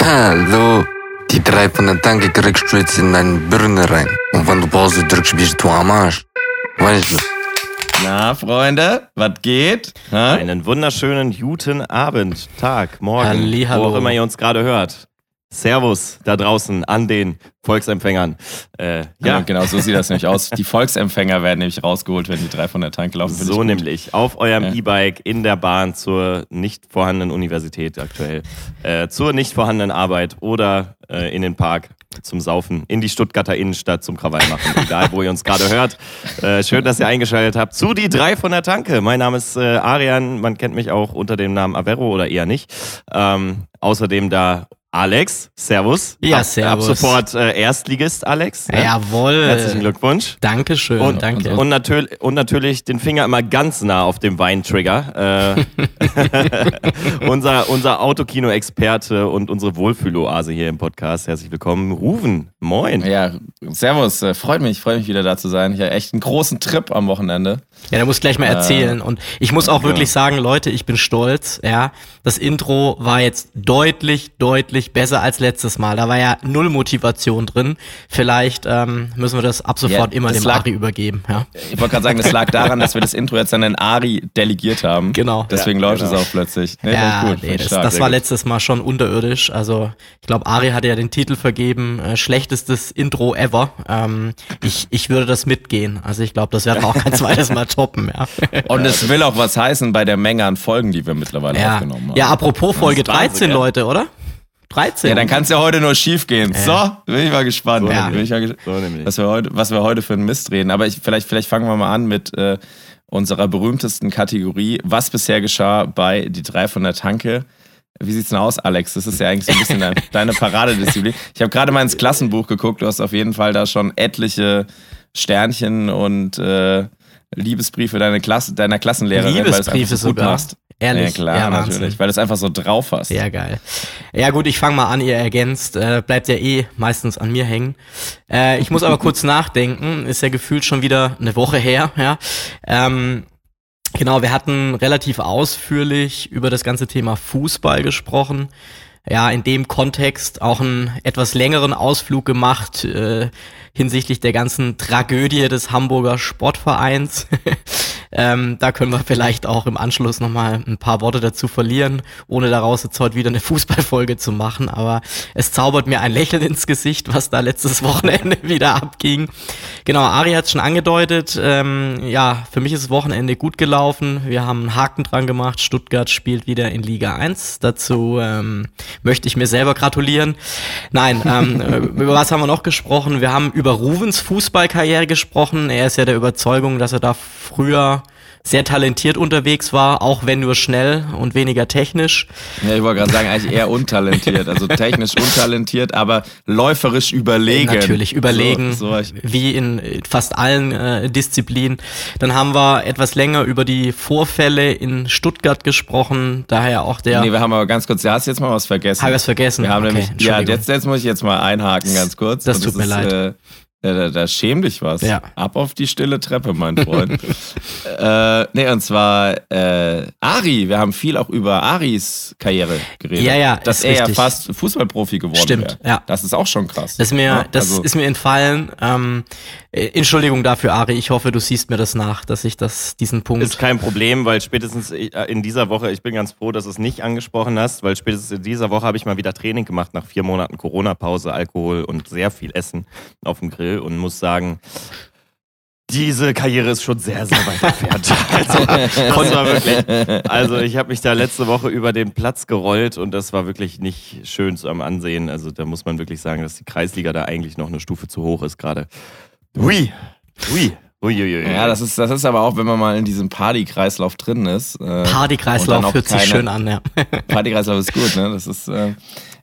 Hallo. Die drei von der Tanke kriegst du jetzt in deine Birne rein. Und wenn du Pause drückst, bist du am Arsch. Weißt du? Na, Freunde, was geht? Ha? Einen wunderschönen guten Abend, Tag, Morgen, Hallihallo. wo auch immer ihr uns gerade hört. Servus da draußen an den Volksempfängern. Äh, Ja, ja, genau, so sieht das nämlich aus. Die Volksempfänger werden nämlich rausgeholt, wenn die drei von der Tanke laufen. So nämlich. Auf eurem Ja. E-Bike, in der Bahn zur nicht vorhandenen Universität aktuell, äh, zur nicht vorhandenen Arbeit oder äh, in den Park zum Saufen, in die Stuttgarter Innenstadt zum Krawall machen. Egal, wo ihr uns gerade hört. Äh, schön, dass ihr eingeschaltet habt zu die drei von der Tanke. Mein Name ist äh, Arian. Man kennt mich auch unter dem Namen Averro oder eher nicht. Ähm, außerdem da Alex. Servus. Ja, Ab- servus. Ab sofort äh, Erstligist, Alex. ne? Jawohl. Herzlichen Glückwunsch. Dankeschön, Und, danke. und, natürlich, und natürlich den Finger immer ganz nah auf dem Weintrigger. Äh, unser unser Autokino-Experte und unsere Wohlfühloase hier im Podcast. Herzlich willkommen, Ruven. Moin. Ja, servus, äh, freut mich, freut mich wieder da zu sein. Ich hatte echt einen großen Trip am Wochenende. ja, da muss ich gleich mal erzählen. Und ich muss auch wirklich sagen, Leute, ich bin stolz. Ja, das Intro war jetzt deutlich, deutlich besser als letztes Mal. Da war ja null Motivation drin. Vielleicht ähm, müssen wir das ab sofort Ja, immer dem lag- Ari übergeben. Ja, Ich wollte gerade sagen, das lag daran, dass wir das Intro jetzt an den Ari delegiert haben. Genau. Deswegen Ja, läuft genau. es auch plötzlich. Nee, ja gut, nee, das, stark. das war gut. letztes Mal schon unterirdisch. Also ich glaube, Ari hatte ja den Titel vergeben, äh, schlechtestes Intro ever. Ähm, ich, ich würde das mitgehen. Also ich glaube, das werden wir auch kein zweites Mal toppen. Ja. Und es will auch was heißen bei der Menge an Folgen, die wir mittlerweile Ja, aufgenommen haben. ja apropos Folge Das ist Wahnsinn, 13, ja. Leute, oder? 13. Ja, dann kann es ja heute nur schief gehen. So, bin ich mal gespannt. Ja. Bin ich mal ges So was, wir heute, was wir heute für einen Mist reden. Aber ich, vielleicht, vielleicht fangen wir mal an mit äh, unserer berühmtesten Kategorie. Was bisher geschah bei die drei von der Tanke? Wie sieht's denn aus, Alex? Das ist ja eigentlich so ein bisschen dein, deine Paradedisziplin. Ich habe gerade mal ins Klassenbuch geguckt. Du hast auf jeden Fall da schon etliche Sternchen und äh, Liebesbriefe deiner, Klasse, deiner Klassenlehrerin, weil du es Liebesbriefe so gut sogar. machst. Ehrlich? Ja, klar, Ja, natürlich. Weil du es einfach so drauf hast. Ja, geil. Ja gut, ich fange mal an, ihr ergänzt. Äh, bleibt ja eh meistens an mir hängen. Äh, ich muss aber kurz nachdenken. Ist ja gefühlt schon wieder eine Woche her. Ja. Ähm, genau, wir hatten relativ ausführlich über das ganze Thema Fußball gesprochen. Ja, in dem Kontext auch einen etwas längeren Ausflug gemacht äh, hinsichtlich der ganzen Tragödie des Hamburger Sportvereins. ähm, da können wir vielleicht auch im Anschluss nochmal ein paar Worte dazu verlieren, ohne daraus jetzt heute wieder eine Fußballfolge zu machen. Aber es zaubert mir ein Lächeln ins Gesicht, was da letztes Wochenende wieder abging. Genau, Ari hat es schon angedeutet. Ähm, ja, für mich ist das Wochenende gut gelaufen. Wir haben einen Haken dran gemacht. Stuttgart spielt wieder in Liga 1. Dazu ähm, möchte ich mir selber gratulieren. Nein, ähm, äh, über was haben wir noch gesprochen? Wir haben über Ruvens Fußballkarriere gesprochen. Er ist ja der Überzeugung, dass er da früher sehr talentiert unterwegs war, auch wenn nur schnell und weniger technisch. Ja, ich wollte gerade sagen, eigentlich eher untalentiert. Also technisch untalentiert, aber läuferisch überlegen. Natürlich überlegen, So, so wie in fast allen äh, Disziplinen. Dann haben wir etwas länger über die Vorfälle in Stuttgart gesprochen, daher auch der... Nee, wir haben aber ganz kurz, du hast jetzt mal was vergessen. Hab ich was vergessen? Wir haben Okay, nämlich, ja, jetzt, jetzt muss ich jetzt mal einhaken, ganz kurz. Das Und tut mir leid. Äh, da, da, da schäm dich was. Ja. Ab auf die stille Treppe, mein Freund. äh, nee, und zwar äh, Ari. Wir haben viel auch über Aris Karriere geredet. Ja, ja, Dass ist er ja fast Fußballprofi geworden Stimmt, wäre. ja. Das ist auch schon krass. Das ist mir, Ja, das also- ist mir entfallen. Ähm, äh, Entschuldigung dafür, Ari. Ich hoffe, du siehst mir das nach, dass ich das, diesen Punkt. Ist kein Problem, weil spätestens äh, in dieser Woche, ich bin ganz froh, dass du es nicht angesprochen hast, weil spätestens in dieser Woche habe ich mal wieder Training gemacht nach vier Monaten Corona-Pause, Alkohol und sehr viel Essen auf dem Grill und muss sagen, diese Karriere ist schon sehr, sehr weit entfernt. Also, das war wirklich, also ich habe mich da letzte Woche über den Platz gerollt und das war wirklich nicht schön zu am Ansehen. Also da muss man wirklich sagen, dass die Kreisliga da eigentlich noch eine Stufe zu hoch ist gerade. Hui, hui, hui, hui, hui. Ja, das ist, das ist aber auch, wenn man mal in diesem Partykreislauf drin ist. Äh, Partykreislauf hört sich keine- schön an, ja. Partykreislauf ist gut, ne? Das ist, äh,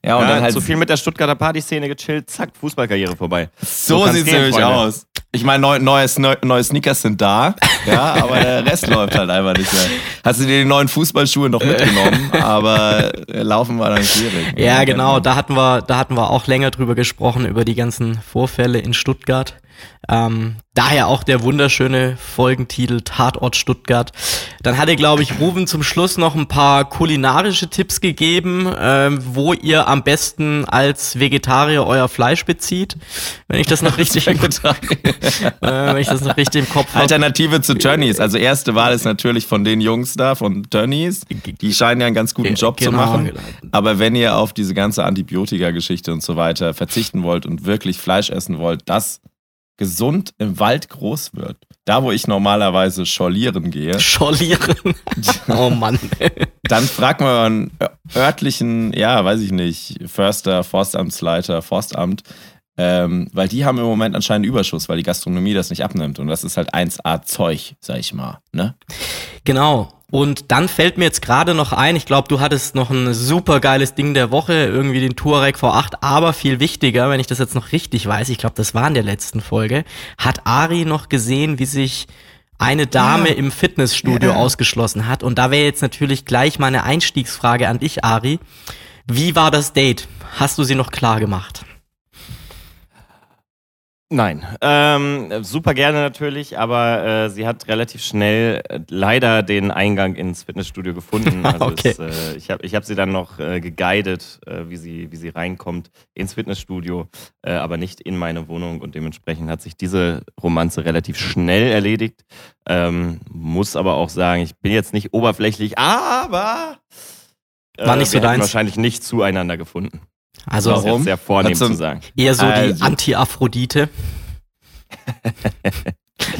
ja, und ja, dann halt. zu viel mit der Stuttgarter Partyszene gechillt, zack, Fußballkarriere vorbei. So, kann's sieht's gehen, nämlich Freunde. aus. Ich meine, neu, neues, neu, neue Sneakers sind da, ja, aber der Rest läuft halt einfach nicht mehr. Hast du dir die neuen Fußballschuhe noch mitgenommen, aber äh, laufen war dann schwierig. Ja, genau, da hatten wir, da hatten wir auch länger drüber gesprochen, über die ganzen Vorfälle in Stuttgart. Ähm, daher auch der wunderschöne Folgentitel Tatort Stuttgart. Dann hatte, glaube ich, Ruven zum Schluss noch ein paar kulinarische Tipps gegeben, ähm, wo ihr am besten als Vegetarier euer Fleisch bezieht. Wenn ich das noch richtig, im, äh, wenn ich das noch richtig im Kopf habe. Alternative zu Tönnies. Also erste Wahl ist natürlich von den Jungs da, von Tönnies. Die scheinen ja einen ganz guten Job Genau, zu machen. genau. Aber wenn ihr auf diese ganze Antibiotika-Geschichte und so weiter verzichten wollt und wirklich Fleisch essen wollt, das gesund im Wald groß wird, da wo ich normalerweise schorlieren gehe, Schorlieren. oh Mann. dann fragt man einen örtlichen, ja, weiß ich nicht, Förster, Forstamtsleiter, Forstamt, ähm, weil die haben im Moment anscheinend Überschuss, weil die Gastronomie das nicht abnimmt. Und das ist halt 1A Zeug, sag ich mal. Ne? Genau. Und dann fällt mir jetzt gerade noch ein, ich glaube, du hattest noch ein super geiles Ding der Woche, irgendwie den Touareg V8, aber viel wichtiger, wenn ich das jetzt noch richtig weiß, ich glaube, das war in der letzten Folge, hat Ari noch gesehen, wie sich eine Dame im Fitnessstudio ausgeschlossen hat. Und da wäre jetzt natürlich gleich meine Einstiegsfrage an dich, Ari. Wie war das Date? Hast du sie noch klar gemacht? Nein, ähm, super gerne natürlich, aber äh, sie hat relativ schnell äh, leider den Eingang ins Fitnessstudio gefunden. Also Okay. es, äh, ich habe ich hab sie dann noch äh, geguidet, äh, wie, sie, wie sie reinkommt ins Fitnessstudio, äh, aber nicht in meine Wohnung und dementsprechend hat sich diese Romanze relativ schnell erledigt. Ähm, muss aber auch sagen, ich bin jetzt nicht oberflächlich, aber äh, War nicht so deins? wahrscheinlich nicht zueinander gefunden. Also Das ist Warum? sehr vornehm Hat so- zu sagen. eher so die Also- Anti-Aphrodite.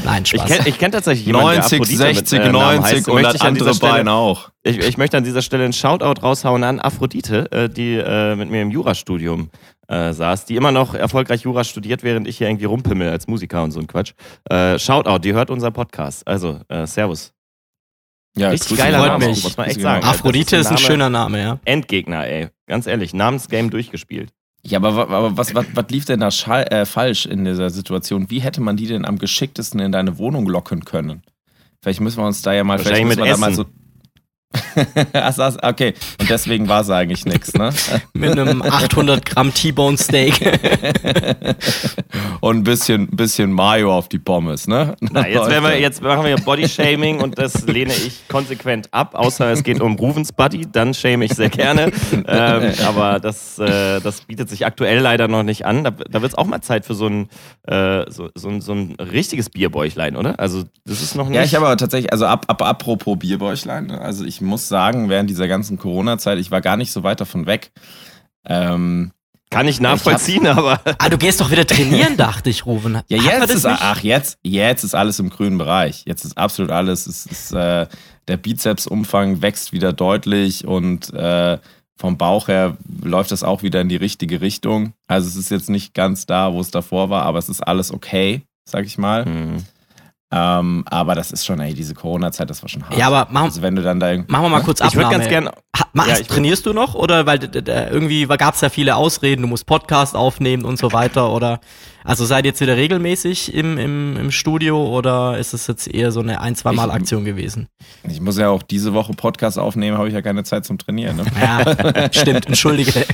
Nein, Ich Spaß. kenne ich kenn tatsächlich jemanden, der 90, Aphrodite mit, 60, äh, Namen 90 heißt. und Möchte das ich an dieser andere Stelle- Bein auch. Ich, ich möchte an dieser Stelle einen Shoutout raushauen an Aphrodite, äh, die äh, mit mir im Jurastudium äh, saß, die immer noch erfolgreich Jura studiert, während ich hier irgendwie rumpimmel als Musiker und so ein Quatsch. Äh, Shoutout, die hört unseren Podcast. Also, äh, Servus. Ja, Richtig geiler Name, raus. muss man echt sagen. Aphrodite ist ein ist ein schöner Name, ja. Endgegner, ey. Ganz ehrlich, Namensgame durchgespielt. Ja, aber, aber was, was, was lief denn da schall, äh, falsch in dieser Situation? Wie hätte man die denn am geschicktesten in deine Wohnung locken können? Vielleicht müssen wir uns da ja mal, vielleicht müssen wir mit da mal so. Okay, und deswegen war es eigentlich nichts, ne? Mit einem 800 Gramm T-Bone Steak. Und ein bisschen, bisschen Mayo auf die Pommes, ne? Na, jetzt, wir, jetzt machen wir Bodyshaming und das lehne ich konsequent ab, außer es geht um Ruvens Body, dann shame ich sehr gerne. ähm, aber das, äh, das bietet sich aktuell leider noch nicht an. Da, da wird es auch mal Zeit für so ein, äh, so, so, ein- so ein richtiges Bierbäuchlein, oder? Also, das ist noch nicht. Ja, ich habe aber tatsächlich, also ab, ab, apropos Bierbäuchlein, ne? also ich muss sagen, während dieser ganzen Corona-Zeit, ich war gar nicht so weit davon weg. Ähm, Kann ich nachvollziehen, aber. ah, du gehst doch wieder trainieren, dachte ich, Ruven. Ja, jetzt ist, nicht? ach, jetzt, jetzt ist alles im grünen Bereich. Jetzt ist absolut alles. Es ist, äh, der Bizepsumfang wächst wieder deutlich und äh, vom Bauch her läuft das auch wieder in die richtige Richtung. Also es ist jetzt nicht ganz da, wo es davor war, aber es ist alles okay, sag ich mal. Hm. Ähm, aber das ist schon, ey, diese Corona-Zeit, das war schon hart. Ja, aber machen, also wenn du dann da machen wir mal kurz Ich würde ganz gern. Ha, machst, Ja, trainierst du noch? Oder weil irgendwie gab es ja viele Ausreden, du musst Podcast aufnehmen und so weiter. Oder also seid ihr jetzt wieder regelmäßig im, im, im Studio oder ist es jetzt eher so eine ein, zwei Mal Ich- Aktion gewesen? Ich muss ja auch diese Woche Podcast aufnehmen, habe ich ja keine Zeit zum Trainieren. Ne? Ja, stimmt, entschuldige.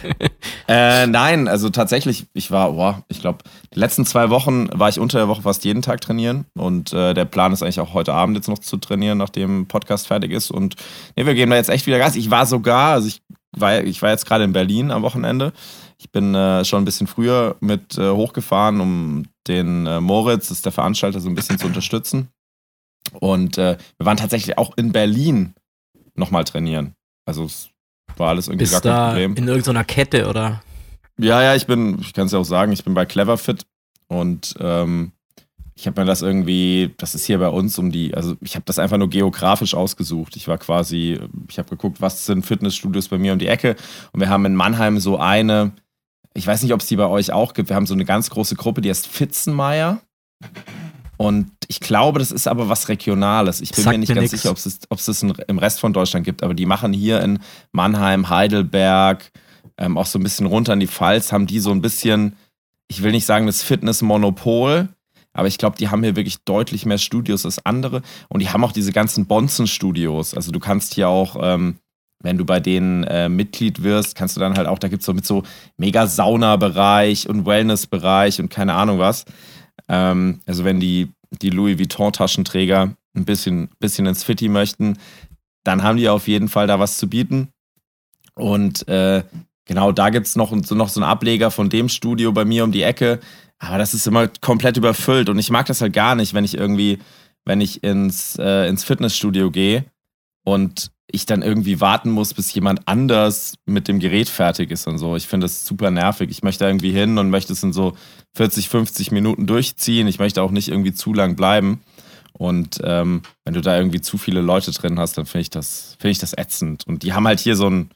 Äh, nein, also tatsächlich, ich war, boah, ich glaube, die letzten zwei Wochen war ich unter der Woche fast jeden Tag trainieren und äh, der Plan ist eigentlich auch heute Abend jetzt noch zu trainieren, nachdem Podcast fertig ist und nee, wir geben da jetzt echt wieder Gas. Ich war sogar, also ich war, ich war jetzt gerade in Berlin am Wochenende. Ich bin äh, schon ein bisschen früher mit äh, hochgefahren, um den äh, Moritz, das ist der Veranstalter, so ein bisschen zu unterstützen. Und äh, wir waren tatsächlich auch in Berlin nochmal trainieren. Also es war alles irgendwie gar Bist kein da Problem. in irgendeiner Kette oder? Ja, ja, ich bin, ich kann es ja auch sagen, ich bin bei Cleverfit und ähm, ich habe mir das irgendwie, das ist hier bei uns um die, also ich habe das einfach nur geografisch ausgesucht. Ich war quasi, ich habe geguckt, was sind Fitnessstudios bei mir um die Ecke und wir haben in Mannheim so eine, ich weiß nicht, ob es die bei euch auch gibt, wir haben so eine ganz große Gruppe, die heißt Fitzenmeier und ich glaube, das ist aber was Regionales. Ich bin Sagt mir nicht mir ganz nix. sicher, ob es ob es das im Rest von Deutschland gibt, aber die machen hier in Mannheim, Heidelberg, ähm, auch so ein bisschen runter in die Pfalz, haben die so ein bisschen, ich will nicht sagen das Fitnessmonopol, aber ich glaube, die haben hier wirklich deutlich mehr Studios als andere und die haben auch diese ganzen Bonzen-Studios. Also du kannst hier auch, ähm, wenn du bei denen äh, Mitglied wirst, kannst du dann halt auch, da gibt es so mit so mega Sauna-Bereich und Wellness-Bereich und keine Ahnung was. Ähm, also wenn die, die Louis Vuitton-Taschenträger ein bisschen, bisschen ins Fitti möchten, dann haben die auf jeden Fall da was zu bieten. Und äh, genau, da gibt es noch, noch so einen Ableger von dem Studio bei mir um die Ecke. Aber das ist immer komplett überfüllt. Und ich mag das halt gar nicht, wenn ich irgendwie, wenn ich ins, äh, ins Fitnessstudio gehe und ich dann irgendwie warten muss, bis jemand anders mit dem Gerät fertig ist und so. Ich finde das super nervig. Ich möchte irgendwie hin und möchte es in so 40, 50 Minuten durchziehen. Ich möchte auch nicht irgendwie zu lang bleiben. Und ähm, wenn du da irgendwie zu viele Leute drin hast, dann finde ich das, finde ich das ätzend. Und die haben halt hier so ein,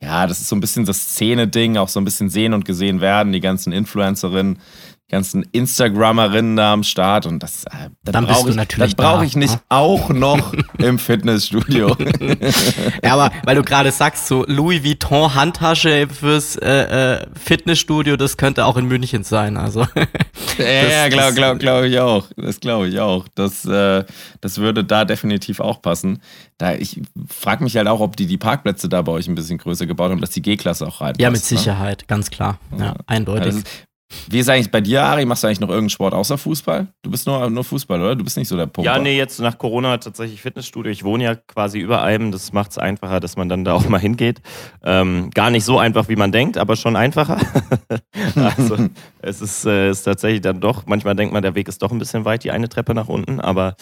ja, das ist so ein bisschen das Szene-Ding, auch so ein bisschen sehen und gesehen werden, die ganzen Influencerinnen, ganzen Instagrammerinnen da am Start und das, äh, Dann das brauche ich, natürlich das brauche da, ich nicht ne? auch noch im Fitnessstudio. Ja, aber weil du gerade sagst, so Louis Vuitton Handtasche fürs äh, äh, Fitnessstudio, das könnte auch in München sein. Also ja, ja, Das- glaube das- glaub, glaub ich auch. Das glaube ich auch. Das, äh, das würde da definitiv auch passen. Da, ich frage mich halt auch, ob die die Parkplätze da bei euch ein bisschen größer gebaut haben, dass die G-Klasse auch rein ja, mit Sicherheit, ganz klar, ja, Ja, eindeutig. das ist, wie ist eigentlich bei dir, Ari? Machst du eigentlich noch irgendeinen Sport außer Fußball? Du bist nur, nur Fußball, oder? Du bist nicht so der Pumper. Ja, nee, jetzt nach Corona tatsächlich Fitnessstudio. Ich wohne ja quasi über einem. Das macht es einfacher, dass man dann da auch mal hingeht. Ähm, gar nicht so einfach, wie man denkt, aber schon einfacher. also es ist, äh, ist tatsächlich dann doch, manchmal denkt man, der Weg ist doch ein bisschen weit, die eine Treppe nach unten. Aber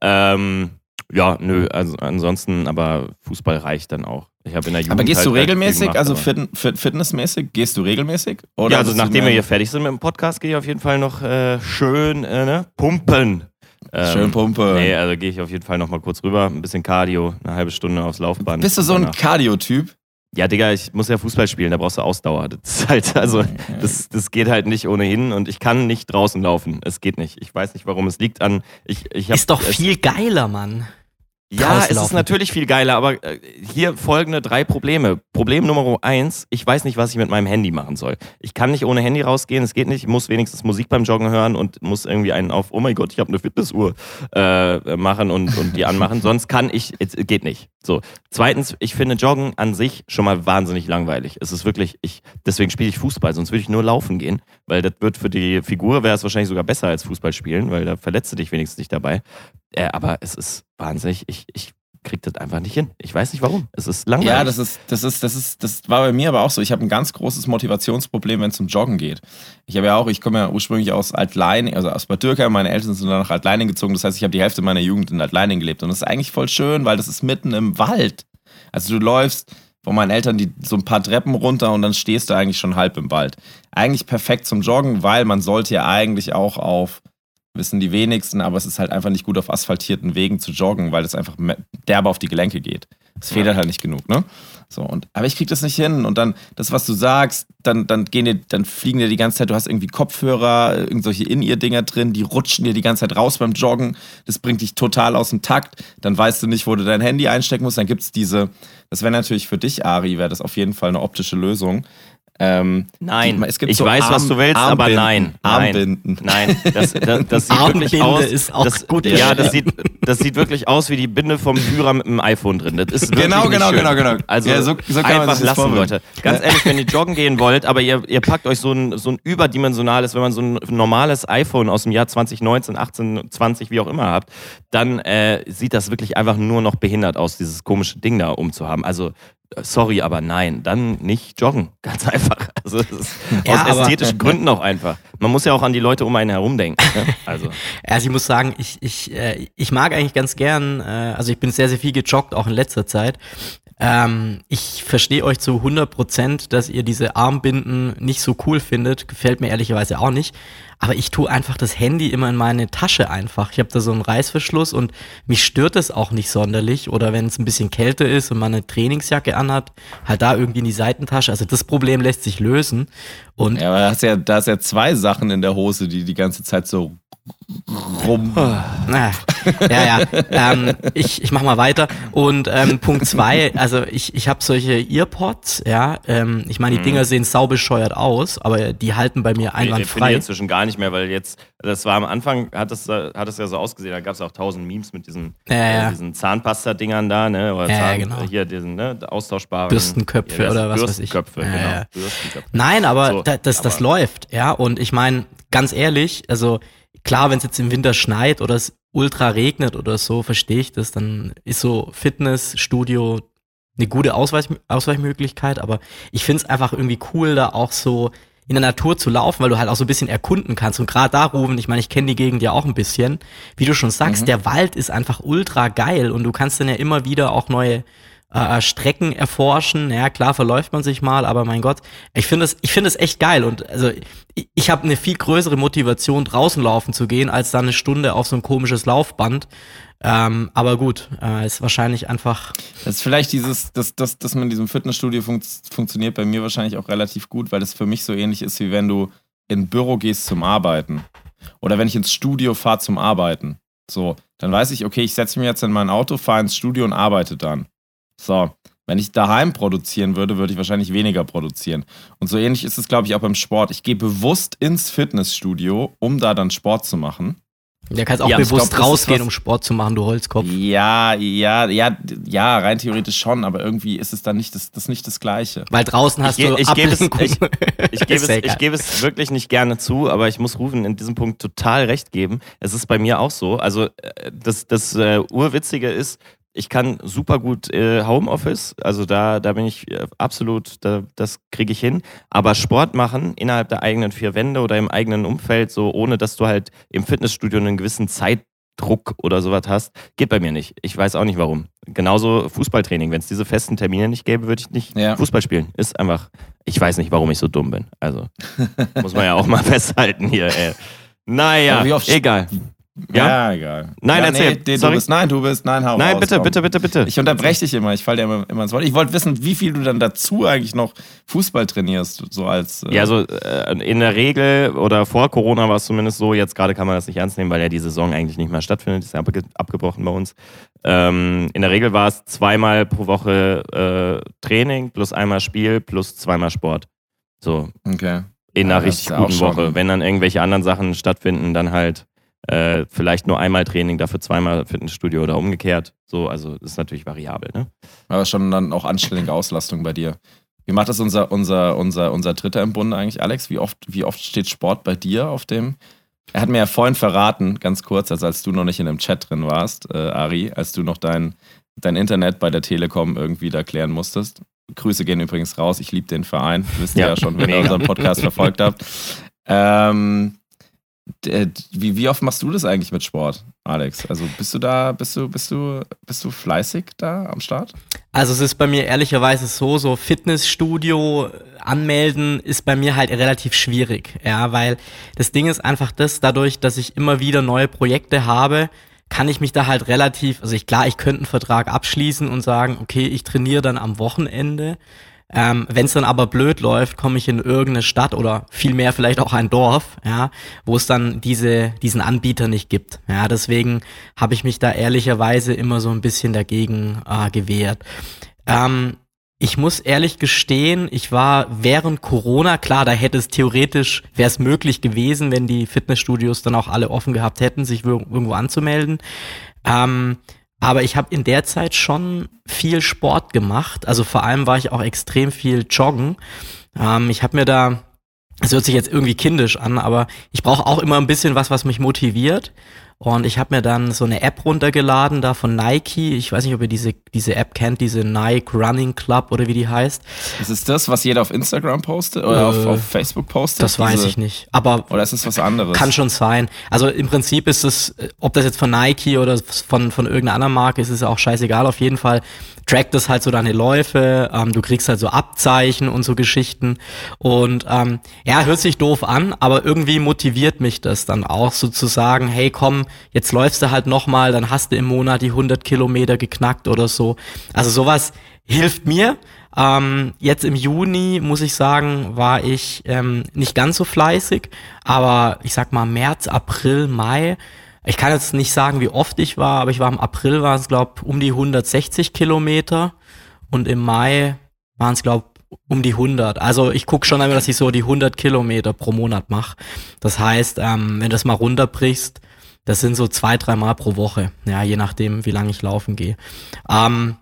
ähm, ja, nö, also ansonsten, aber Fußball reicht dann auch. Ich habe in der Jugend Aber gehst du halt regelmäßig, gemacht, also fit, fit, fitnessmäßig, gehst du regelmäßig? Oder ja, also nachdem wir hier fertig sind mit dem Podcast, gehe ich auf jeden Fall noch äh, schön äh, ne? pumpen. Ähm, Schön Pumpe. Nee, also gehe ich auf jeden Fall noch mal kurz rüber, ein bisschen Cardio, eine halbe Stunde aufs Laufband. Bist du so ein Cardio-Typ? Ja, Digga, ich muss ja Fußball spielen, da brauchst du Ausdauer. Das ist halt, also, das, das geht halt nicht ohnehin und ich kann nicht draußen laufen. Es geht nicht. Ich weiß nicht, warum. Es liegt an. Ich, ich hab, ist doch viel geiler, Mann. Ja, es ist natürlich viel geiler, aber äh, hier folgende drei Probleme. Problem Nummer eins, ich weiß nicht, was ich mit meinem Handy machen soll. Ich kann nicht ohne Handy rausgehen, es geht nicht. Ich muss wenigstens Musik beim Joggen hören und muss irgendwie einen auf, oh mein Gott, ich habe eine Fitnessuhr äh, machen und, und die anmachen. Sonst kann ich, es geht nicht. So. Zweitens, ich finde Joggen an sich schon mal wahnsinnig langweilig. Es ist wirklich, ich, deswegen spiele ich Fußball, sonst würde ich nur laufen gehen, weil das wird für die Figur wäre es wahrscheinlich sogar besser als Fußball spielen, weil da verletzt du dich wenigstens nicht dabei. Äh, aber es ist wahnsinnig, ich, ich krieg das einfach nicht hin. Ich weiß nicht warum. Es ist langweilig. Ja, das ist, das ist, das ist, das war bei mir aber auch so. Ich habe ein ganz großes Motivationsproblem, wenn es um Joggen geht. Ich habe ja auch, ich komme ja ursprünglich aus Altleining, also aus Bad Dürkheim, meine Eltern sind dann nach Altleining gezogen. Das heißt, ich habe die Hälfte meiner Jugend in Altleining gelebt. Und das ist eigentlich voll schön, weil das ist mitten im Wald. Also du läufst von meinen Eltern die, so ein paar Treppen runter und dann stehst du eigentlich schon halb im Wald. Eigentlich perfekt zum Joggen, weil man sollte ja eigentlich auch auf wissen die wenigsten, aber es ist halt einfach nicht gut auf asphaltierten Wegen zu joggen, weil es einfach derbe auf die Gelenke geht. Es federt halt nicht genug, ne? So, und, aber ich krieg das nicht hin. Und dann, das, was du sagst, dann, dann gehen dir, dann fliegen dir die ganze Zeit, du hast irgendwie Kopfhörer, irgendwelche In-Ear-Dinger drin, die rutschen dir die ganze Zeit raus beim Joggen. Das bringt dich total aus dem Takt. Dann weißt du nicht, wo du dein Handy einstecken musst. Dann gibt's diese, das wäre natürlich für dich, Ari, wäre das auf jeden Fall eine optische Lösung. Ähm, Nein, die- es gibt ich so weiß, was du willst, aber Armbinden. nein. Nein. Armbinden. Nein, das, das, das sieht wirklich Armbinde aus. ist auch das, gut. Ja, das sieht, das sieht wirklich aus wie die Binde vom Führer mit dem iPhone drin. Das ist wirklich Genau, genau, schön. genau, genau. Also Ja, so- so kann man einfach lassen, vorstellen. Leute. Ganz ehrlich, wenn ihr joggen gehen wollt, aber ihr, ihr packt euch so ein, so ein überdimensionales, wenn man so ein normales iPhone aus dem Jahr 2019, 18, 20, wie auch immer habt, dann äh, sieht das wirklich einfach nur noch behindert aus, dieses komische Ding da umzuhaben. Also Sorry, aber nein, dann nicht joggen. Ganz einfach. Also Ja, aus aber- ästhetischen Gründen auch einfach. Man muss ja auch an die Leute um einen herum denken. Ne? Also. Also ich muss sagen, ich, ich, äh, ich mag eigentlich ganz gern, äh, also ich bin sehr, sehr viel gejoggt, auch in letzter Zeit. Ähm, ich verstehe euch zu 100 Prozent, dass ihr diese Armbinden nicht so cool findet. Gefällt mir ehrlicherweise auch nicht. Aber ich tue einfach das Handy immer in meine Tasche einfach. Ich habe da so einen Reißverschluss und mich stört es auch nicht sonderlich. Oder wenn es ein bisschen kälter ist und man eine Trainingsjacke anhat, halt da irgendwie in die Seitentasche. Also das Problem lässt sich lösen. Und Ja, aber da hast ja, da hast ja zwei Sachen in der Hose, die die ganze Zeit so rum. Na, ja, ja. ähm, ich, ich mach mal weiter. Und ähm, Punkt zwei, also ich, ich habe solche Earpods, ja. Ähm, ich meine, die Dinger sehen saubescheuert aus, aber die halten bei mir Ich finde einwandfrei. inzwischen gar nicht mehr, weil jetzt, das war am Anfang, hat es äh, hat es ja so ausgesehen, da gab es auch tausend Memes mit diesen, Ja, ja. äh, diesen Zahnpasta-Dingern da, ne? Oder Ja, ja, Zahn, genau. Hier diesen, ne, austauschbaren. Bürstenköpfe das- oder was weiß ich. Bürstenköpfe, Ja, genau. ja. Bürstenköpfe. Nein, aber So, da, das, das aber- läuft, ja. Und ich meine, ganz ehrlich, also klar, wenn es jetzt im Winter schneit oder es ultra regnet oder so, verstehe ich das, dann ist so Fitnessstudio eine gute Ausweich Ausweichmöglichkeit, aber ich finde es einfach irgendwie cool, da auch so in der Natur zu laufen, weil du halt auch so ein bisschen erkunden kannst. Und gerade da, Ruben, ich meine, ich kenne die Gegend ja auch ein bisschen. Wie du schon sagst, mhm. der Wald ist einfach ultra geil und du kannst dann ja immer wieder auch neue äh, Strecken erforschen. Ja, klar verläuft man sich mal, aber mein Gott, ich finde es, ich finde es echt geil und also ich, ich habe eine viel größere Motivation draußen laufen zu gehen als dann eine Stunde auf so ein komisches Laufband. Ähm, aber gut, äh, ist wahrscheinlich einfach. Das ist vielleicht dieses, dass das, das man in diesem Fitnessstudio fun funktioniert bei mir wahrscheinlich auch relativ gut, weil das für mich so ähnlich ist, wie wenn du in ein Büro gehst zum Arbeiten. Oder wenn ich ins Studio fahre zum Arbeiten. So, dann weiß ich, okay, ich setze mich jetzt in mein Auto, fahre ins Studio und arbeite dann. So, wenn ich daheim produzieren würde, würde ich wahrscheinlich weniger produzieren. Und so ähnlich ist es, glaube ich, auch beim Sport. Ich gehe bewusst ins Fitnessstudio, um da dann Sport zu machen. Der kannst auch ja, bewusst glaub, rausgehen, um Sport zu machen, du Holzkopf. Ja, ja, ja, ja, rein theoretisch schon, aber irgendwie ist es dann nicht das, das nicht das Gleiche. Weil draußen hast ich, du ich gebe es, ich, ich gebe es, ich gebe es wirklich nicht gerne zu, aber ich muss Rufen in diesem Punkt total recht geben. Es ist bei mir auch so. Also äh, das, das uh, Urwitzige ist, ich kann super gut äh, Homeoffice, also da, da bin ich äh, absolut, da, das kriege ich hin. Aber Sport machen innerhalb der eigenen vier Wände oder im eigenen Umfeld, so ohne dass du halt im Fitnessstudio einen gewissen Zeitdruck oder sowas hast, geht bei mir nicht. Ich weiß auch nicht warum. Genauso Fußballtraining. Wenn es diese festen Termine nicht gäbe, würde ich nicht ja. Fußball spielen. Ist einfach, ich weiß nicht, warum ich so dumm bin. Also muss man ja auch mal festhalten hier. Ey. Naja, egal. Ja, ja egal. Nein, ja, erzähl. Nee, du bist, nein, du bist, nein, hau Nein, raus, bitte, komm. bitte, bitte, bitte. Ich unterbreche dich immer, ich falle dir immer, immer ins Wort. Ich wollte wissen, wie viel du dann dazu eigentlich noch Fußball trainierst, so als. Äh ja, so äh, in der Regel oder vor Corona war es zumindest so, jetzt gerade kann man das nicht ernst nehmen, weil ja die Saison eigentlich nicht mehr stattfindet, ist ja abge abgebrochen bei uns. Ähm, in der Regel war es zweimal pro Woche äh, Training plus einmal Spiel plus zweimer Sport. So. Okay. In einer ja, richtig guten Woche. Wenn dann irgendwelche anderen Sachen stattfinden, dann halt äh, vielleicht nur einmal Training, dafür zweimal Fitnessstudio oder umgekehrt. So, also das ist natürlich variabel, ne? Aber schon dann auch anständige Auslastung bei dir. Wie macht das unser, unser, unser, unser Dritter im Bunde eigentlich, Alex? Wie oft, wie oft steht Sport bei dir auf dem? Er hat mir ja vorhin verraten, ganz kurz, also als du noch nicht in dem Chat drin warst, äh, Ari, als du noch dein, dein Internet bei der Telekom irgendwie da klären musstest. Grüße gehen übrigens raus, ich liebe den Verein, wisst ihr ja, ja schon, wenn ihr unseren Podcast verfolgt habt. Ähm, äh, wie, wie oft machst du das eigentlich mit Sport, Alex? Also bist du da, bist du, bist du, bist du fleißig da am Start? Also es ist bei mir ehrlicherweise so, so Fitnessstudio anmelden ist bei mir halt relativ schwierig, ja, weil das Ding ist einfach das, dadurch, dass ich immer wieder neue Projekte habe, kann ich mich da halt relativ, also ich klar, ich könnte einen Vertrag abschließen und sagen, okay, ich trainiere dann am Wochenende, ähm, Wenn es dann aber blöd läuft, komme ich in irgendeine Stadt oder vielmehr vielleicht auch ein Dorf, ja, wo es dann diese, diesen Anbieter nicht gibt. Ja, deswegen habe ich mich da ehrlicherweise immer so ein bisschen dagegen äh, gewehrt. Ähm, ich muss ehrlich gestehen, ich war während Corona, klar, da hätte es theoretisch, wäre es möglich gewesen, wenn die Fitnessstudios dann auch alle offen gehabt hätten, sich irgendwo anzumelden. Ähm, aber ich habe in der Zeit schon viel Sport gemacht. Also vor allem war ich auch extrem viel joggen. Ähm, ich habe mir da, es hört sich jetzt irgendwie kindisch an, aber ich brauche auch immer ein bisschen was, was mich motiviert. Und ich habe mir dann so eine App runtergeladen da von Nike. Ich weiß nicht, ob ihr diese, diese App kennt, diese Nike Running Club oder wie die heißt. Ist es das, was jeder auf Instagram postet oder äh, auf, auf, Facebook postet? Das weiß ich nicht. Aber oder ist es was anderes? Kann schon sein. Also im Prinzip ist es, ob das jetzt von Nike oder von, von irgendeiner anderen Marke ist, ist auch scheißegal. Auf jeden Fall trackt es halt so deine Läufe, ähm, du kriegst halt so Abzeichen und so Geschichten. Und ähm, ja, hört sich doof an, aber irgendwie motiviert mich das dann auch so zu sagen, hey komm, jetzt läufst du halt nochmal, dann hast du im Monat die 100 Kilometer geknackt oder so. Also sowas hilft mir. Ähm, jetzt im Juni, muss ich sagen, war ich ähm, nicht ganz so fleißig, aber ich sag mal März, April, Mai, ich kann jetzt nicht sagen, wie oft ich war, aber ich war im April, waren es, glaube um die 160 Kilometer und im Mai waren es, glaube um die 100. Also ich gucke schon einmal, dass ich so die 100 Kilometer pro Monat mache. Das heißt, ähm, wenn du das mal runterbrichst, das sind so zwei, dreimal pro Woche, ja, je nachdem, wie lange ich laufen gehe. Ähm,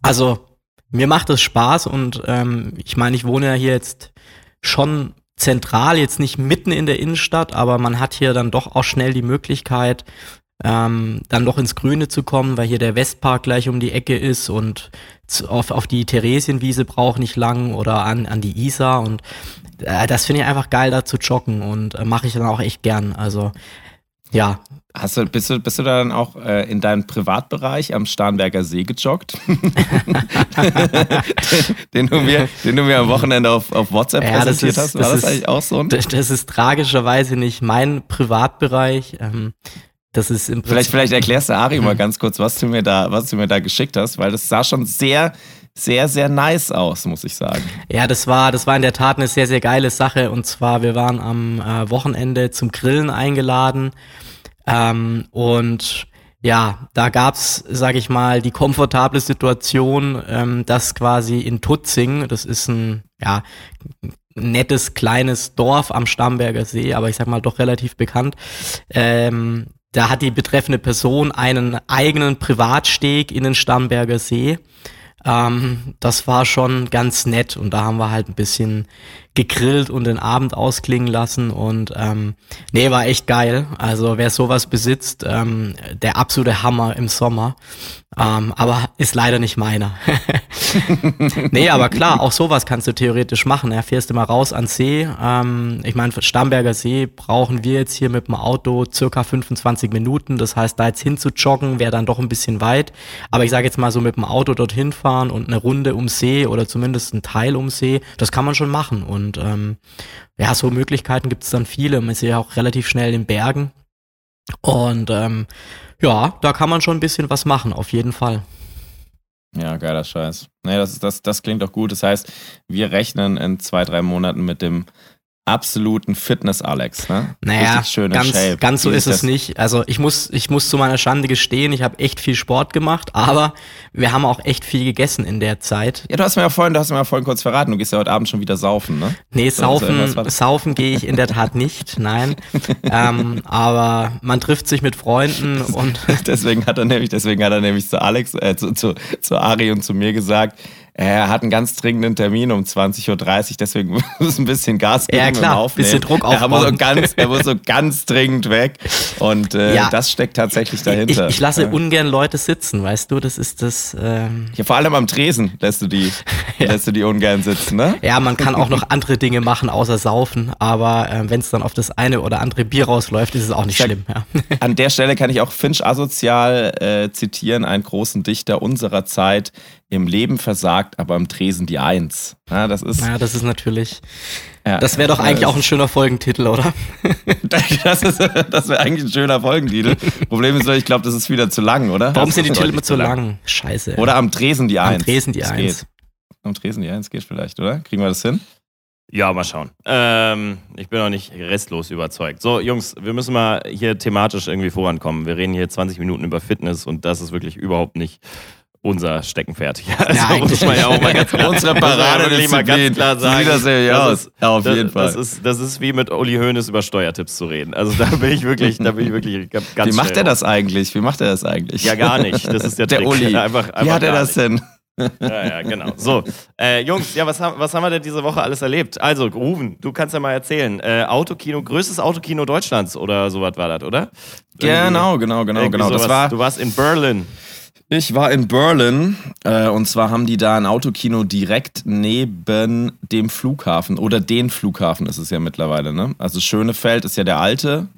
also mir macht es Spaß und ähm, ich meine, ich wohne ja hier jetzt schon zentral, jetzt nicht mitten in der Innenstadt, aber man hat hier dann doch auch schnell die Möglichkeit, ähm, dann doch ins Grüne zu kommen, weil hier der Westpark gleich um die Ecke ist und auf, auf die Theresienwiese braucht nicht lang oder an, an die Isar und äh, das finde ich einfach geil, da zu joggen und äh, mache ich dann auch echt gern. Also ja. Hast du, bist, du, bist du dann auch äh, in deinem Privatbereich am Starnberger See gejoggt? den, den, du mir, den du mir am Wochenende auf, auf WhatsApp ja, präsentiert ist, hast. War das, das ist, eigentlich auch so? Das, das, ist tragischerweise nicht mein Privatbereich. Ähm, das ist im vielleicht, vielleicht erklärst du Ari mal ganz kurz, was du mir da, was du mir da geschickt hast, weil das sah schon sehr, sehr, sehr nice aus, muss ich sagen. Ja, das war, das war in der Tat eine sehr, sehr geile Sache. Und zwar, wir waren am äh, Wochenende zum Grillen eingeladen. Ähm, und ja, da gab's, sag ich mal, die komfortable Situation, ähm, dass quasi in Tutzing, das ist ein, ja, nettes kleines Dorf am Starnberger See, aber ich sag mal doch relativ bekannt. Ähm, da hat die betreffende Person einen eigenen Privatsteg in den Starnberger See. Ähm, das war schon ganz nett und da haben wir halt ein bisschen gegrillt und den Abend ausklingen lassen und ähm, nee, war echt geil. Also wer sowas besitzt, ähm, der absolute Hammer im Sommer. Ähm, aber ist leider nicht meiner. nee, aber klar, auch sowas kannst du theoretisch machen. Er fährst immer raus ans See. Ähm, ich meine, Starnberger See brauchen wir jetzt hier mit dem Auto circa 25 Minuten. Das heißt, da jetzt hin zu joggen wäre dann doch ein bisschen weit. Aber ich sage jetzt mal so mit dem Auto dorthin fahren und eine Runde um See oder zumindest ein Teil um See, das kann man schon machen. Und ähm, ja, so Möglichkeiten gibt es dann viele. Man ist ja auch relativ schnell in Bergen. Und ähm, ja, da kann man schon ein bisschen was machen, auf jeden Fall. Ja, geiler Scheiß. Nee, das, das, das klingt doch gut. Das heißt, wir rechnen in zwei, drei Monaten mit dem absoluten Fitness-Alex, ne? Naja, ganz, Shape. ganz so ist es nicht. Also ich muss, ich muss zu meiner Schande gestehen, ich habe echt viel Sport gemacht, aber wir haben auch echt viel gegessen in der Zeit. Ja, du hast mir ja vorhin, du hast mir ja vorhin kurz verraten, du gehst ja heute Abend schon wieder saufen, ne? Nee, saufen, saufen gehe ich in der Tat nicht, nein. ähm, aber man trifft sich mit Freunden und. deswegen hat er nämlich, deswegen hat er nämlich zu Alex, äh, zu, zu, zu Ari und zu mir gesagt, er hat einen ganz dringenden Termin um 20.30 Uhr, deswegen muss ein bisschen Gas geben. Ja, klar, ein bisschen Druck aufbauen. Er muss, so ganz, er muss so ganz dringend weg. Und äh, ja. das steckt tatsächlich dahinter. Ich, ich lasse ja. ungern Leute sitzen, weißt du, das ist das. Ähm ja, vor allem am Tresen lässt du die, ja. lässt du die ungern sitzen, ne? Ja, man kann auch noch andere Dinge machen, außer saufen. Aber äh, wenn es dann auf das eine oder andere Bier rausläuft, ist es auch nicht sag, schlimm. Ja. An der Stelle kann ich auch Finch asozial äh, zitieren, einen großen Dichter unserer Zeit, im Leben versagt, aber im Tresen die Eins. Ja, das ist. Ja, das ist natürlich. Ja, das wäre doch eigentlich auch ein schöner Folgentitel, oder? das das wäre eigentlich ein schöner Folgentitel. Problem ist, ich glaube, das ist wieder zu lang, oder? Warum sind die Titel immer zu lang? lang? Scheiße. Oder am Tresen die Eins. Am Tresen die das Eins. Geht. Am Tresen die Eins geht vielleicht, oder? Kriegen wir das hin? Ja, mal schauen. Ähm, ich bin noch nicht restlos überzeugt. So, Jungs, wir müssen mal hier thematisch irgendwie vorankommen. Wir reden hier 20 Minuten über Fitness und das ist wirklich überhaupt nicht unser Steckenpferd. Ja, also ja, muss man ja auch mal ganz klar, unsere Parade mal ganz klar sagen. Sieht das ja aus. Ja, auf das, jeden Fall. Das ist, das ist wie mit Uli Hoeneß über Steuertipps zu reden. Also da bin ich wirklich, da bin ich wirklich ganz Wie macht er das eigentlich? Wie macht er das eigentlich? Ja, gar nicht. Das ist der, der Trick. Uli. Einfach, einfach wie hat er das denn? ja, ja, genau. So, äh, Jungs, ja, was, haben, was haben wir denn diese Woche alles erlebt? Also, Ruven, du kannst ja mal erzählen. Äh, Autokino, größtes Autokino Deutschlands oder sowas war das, oder? Genau, genau, genau, genau. Das war, du warst in Berlin. Ich war in Berlin äh, und zwar haben die da ein Autokino direkt neben dem Flughafen oder den Flughafen ist es ja mittlerweile. Ne? Also Schönefeld ist ja der alte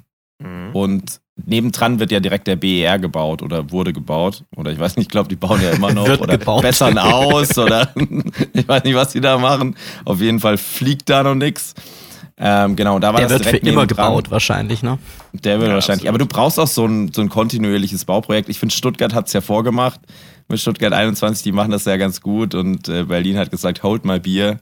mhm. und nebendran wird ja direkt der BER gebaut oder wurde gebaut oder ich weiß nicht, ich glaube, die bauen ja immer noch oder gebaut. bessern aus oder ich weiß nicht, was die da machen. Auf jeden Fall fliegt da noch nichts. Ähm, genau, da war der das wird für immer gebaut wahrscheinlich, ne? Der wird ja, wahrscheinlich. Absolut. Aber du brauchst auch so ein, so ein kontinuierliches Bauprojekt. Ich finde, Stuttgart hat es ja vorgemacht. Mit Stuttgart 21, die machen das ja ganz gut. Und äh, Berlin hat gesagt, hold mal Bier.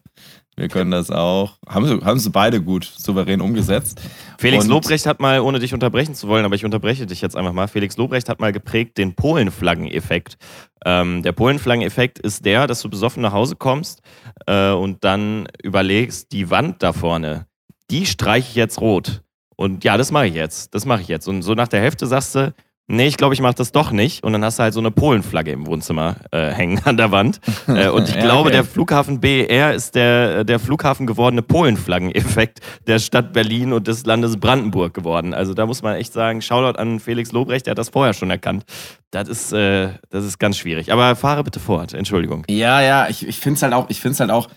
Wir können das auch. Haben sie, haben sie beide gut souverän umgesetzt. Felix und Lobrecht hat mal, ohne dich unterbrechen zu wollen, aber ich unterbreche dich jetzt einfach mal. Felix Lobrecht hat mal geprägt den Polenflaggeneffekt. Ähm, der Polenflaggeneffekt ist der, dass du besoffen nach Hause kommst äh, und dann überlegst, die Wand da vorne, die streiche ich jetzt rot. Und ja, das mache ich jetzt. Das mache ich jetzt. Und so nach der Hälfte sagst du, nee, ich glaube, ich mache das doch nicht. Und dann hast du halt so eine Polenflagge im Wohnzimmer äh, hängen an der Wand. Äh, und ich Ja, glaube, okay. der Flughafen BER ist der, der Flughafen gewordene Polenflaggeneffekt der Stadt Berlin und des Landes Brandenburg geworden. Also da muss man echt sagen, Shoutout an Felix Lobrecht, der hat das vorher schon erkannt. Das ist, äh, das ist ganz schwierig. Aber fahre bitte fort, Entschuldigung. Ja, ja, ich, ich finde es halt auch, ich finde es halt auch,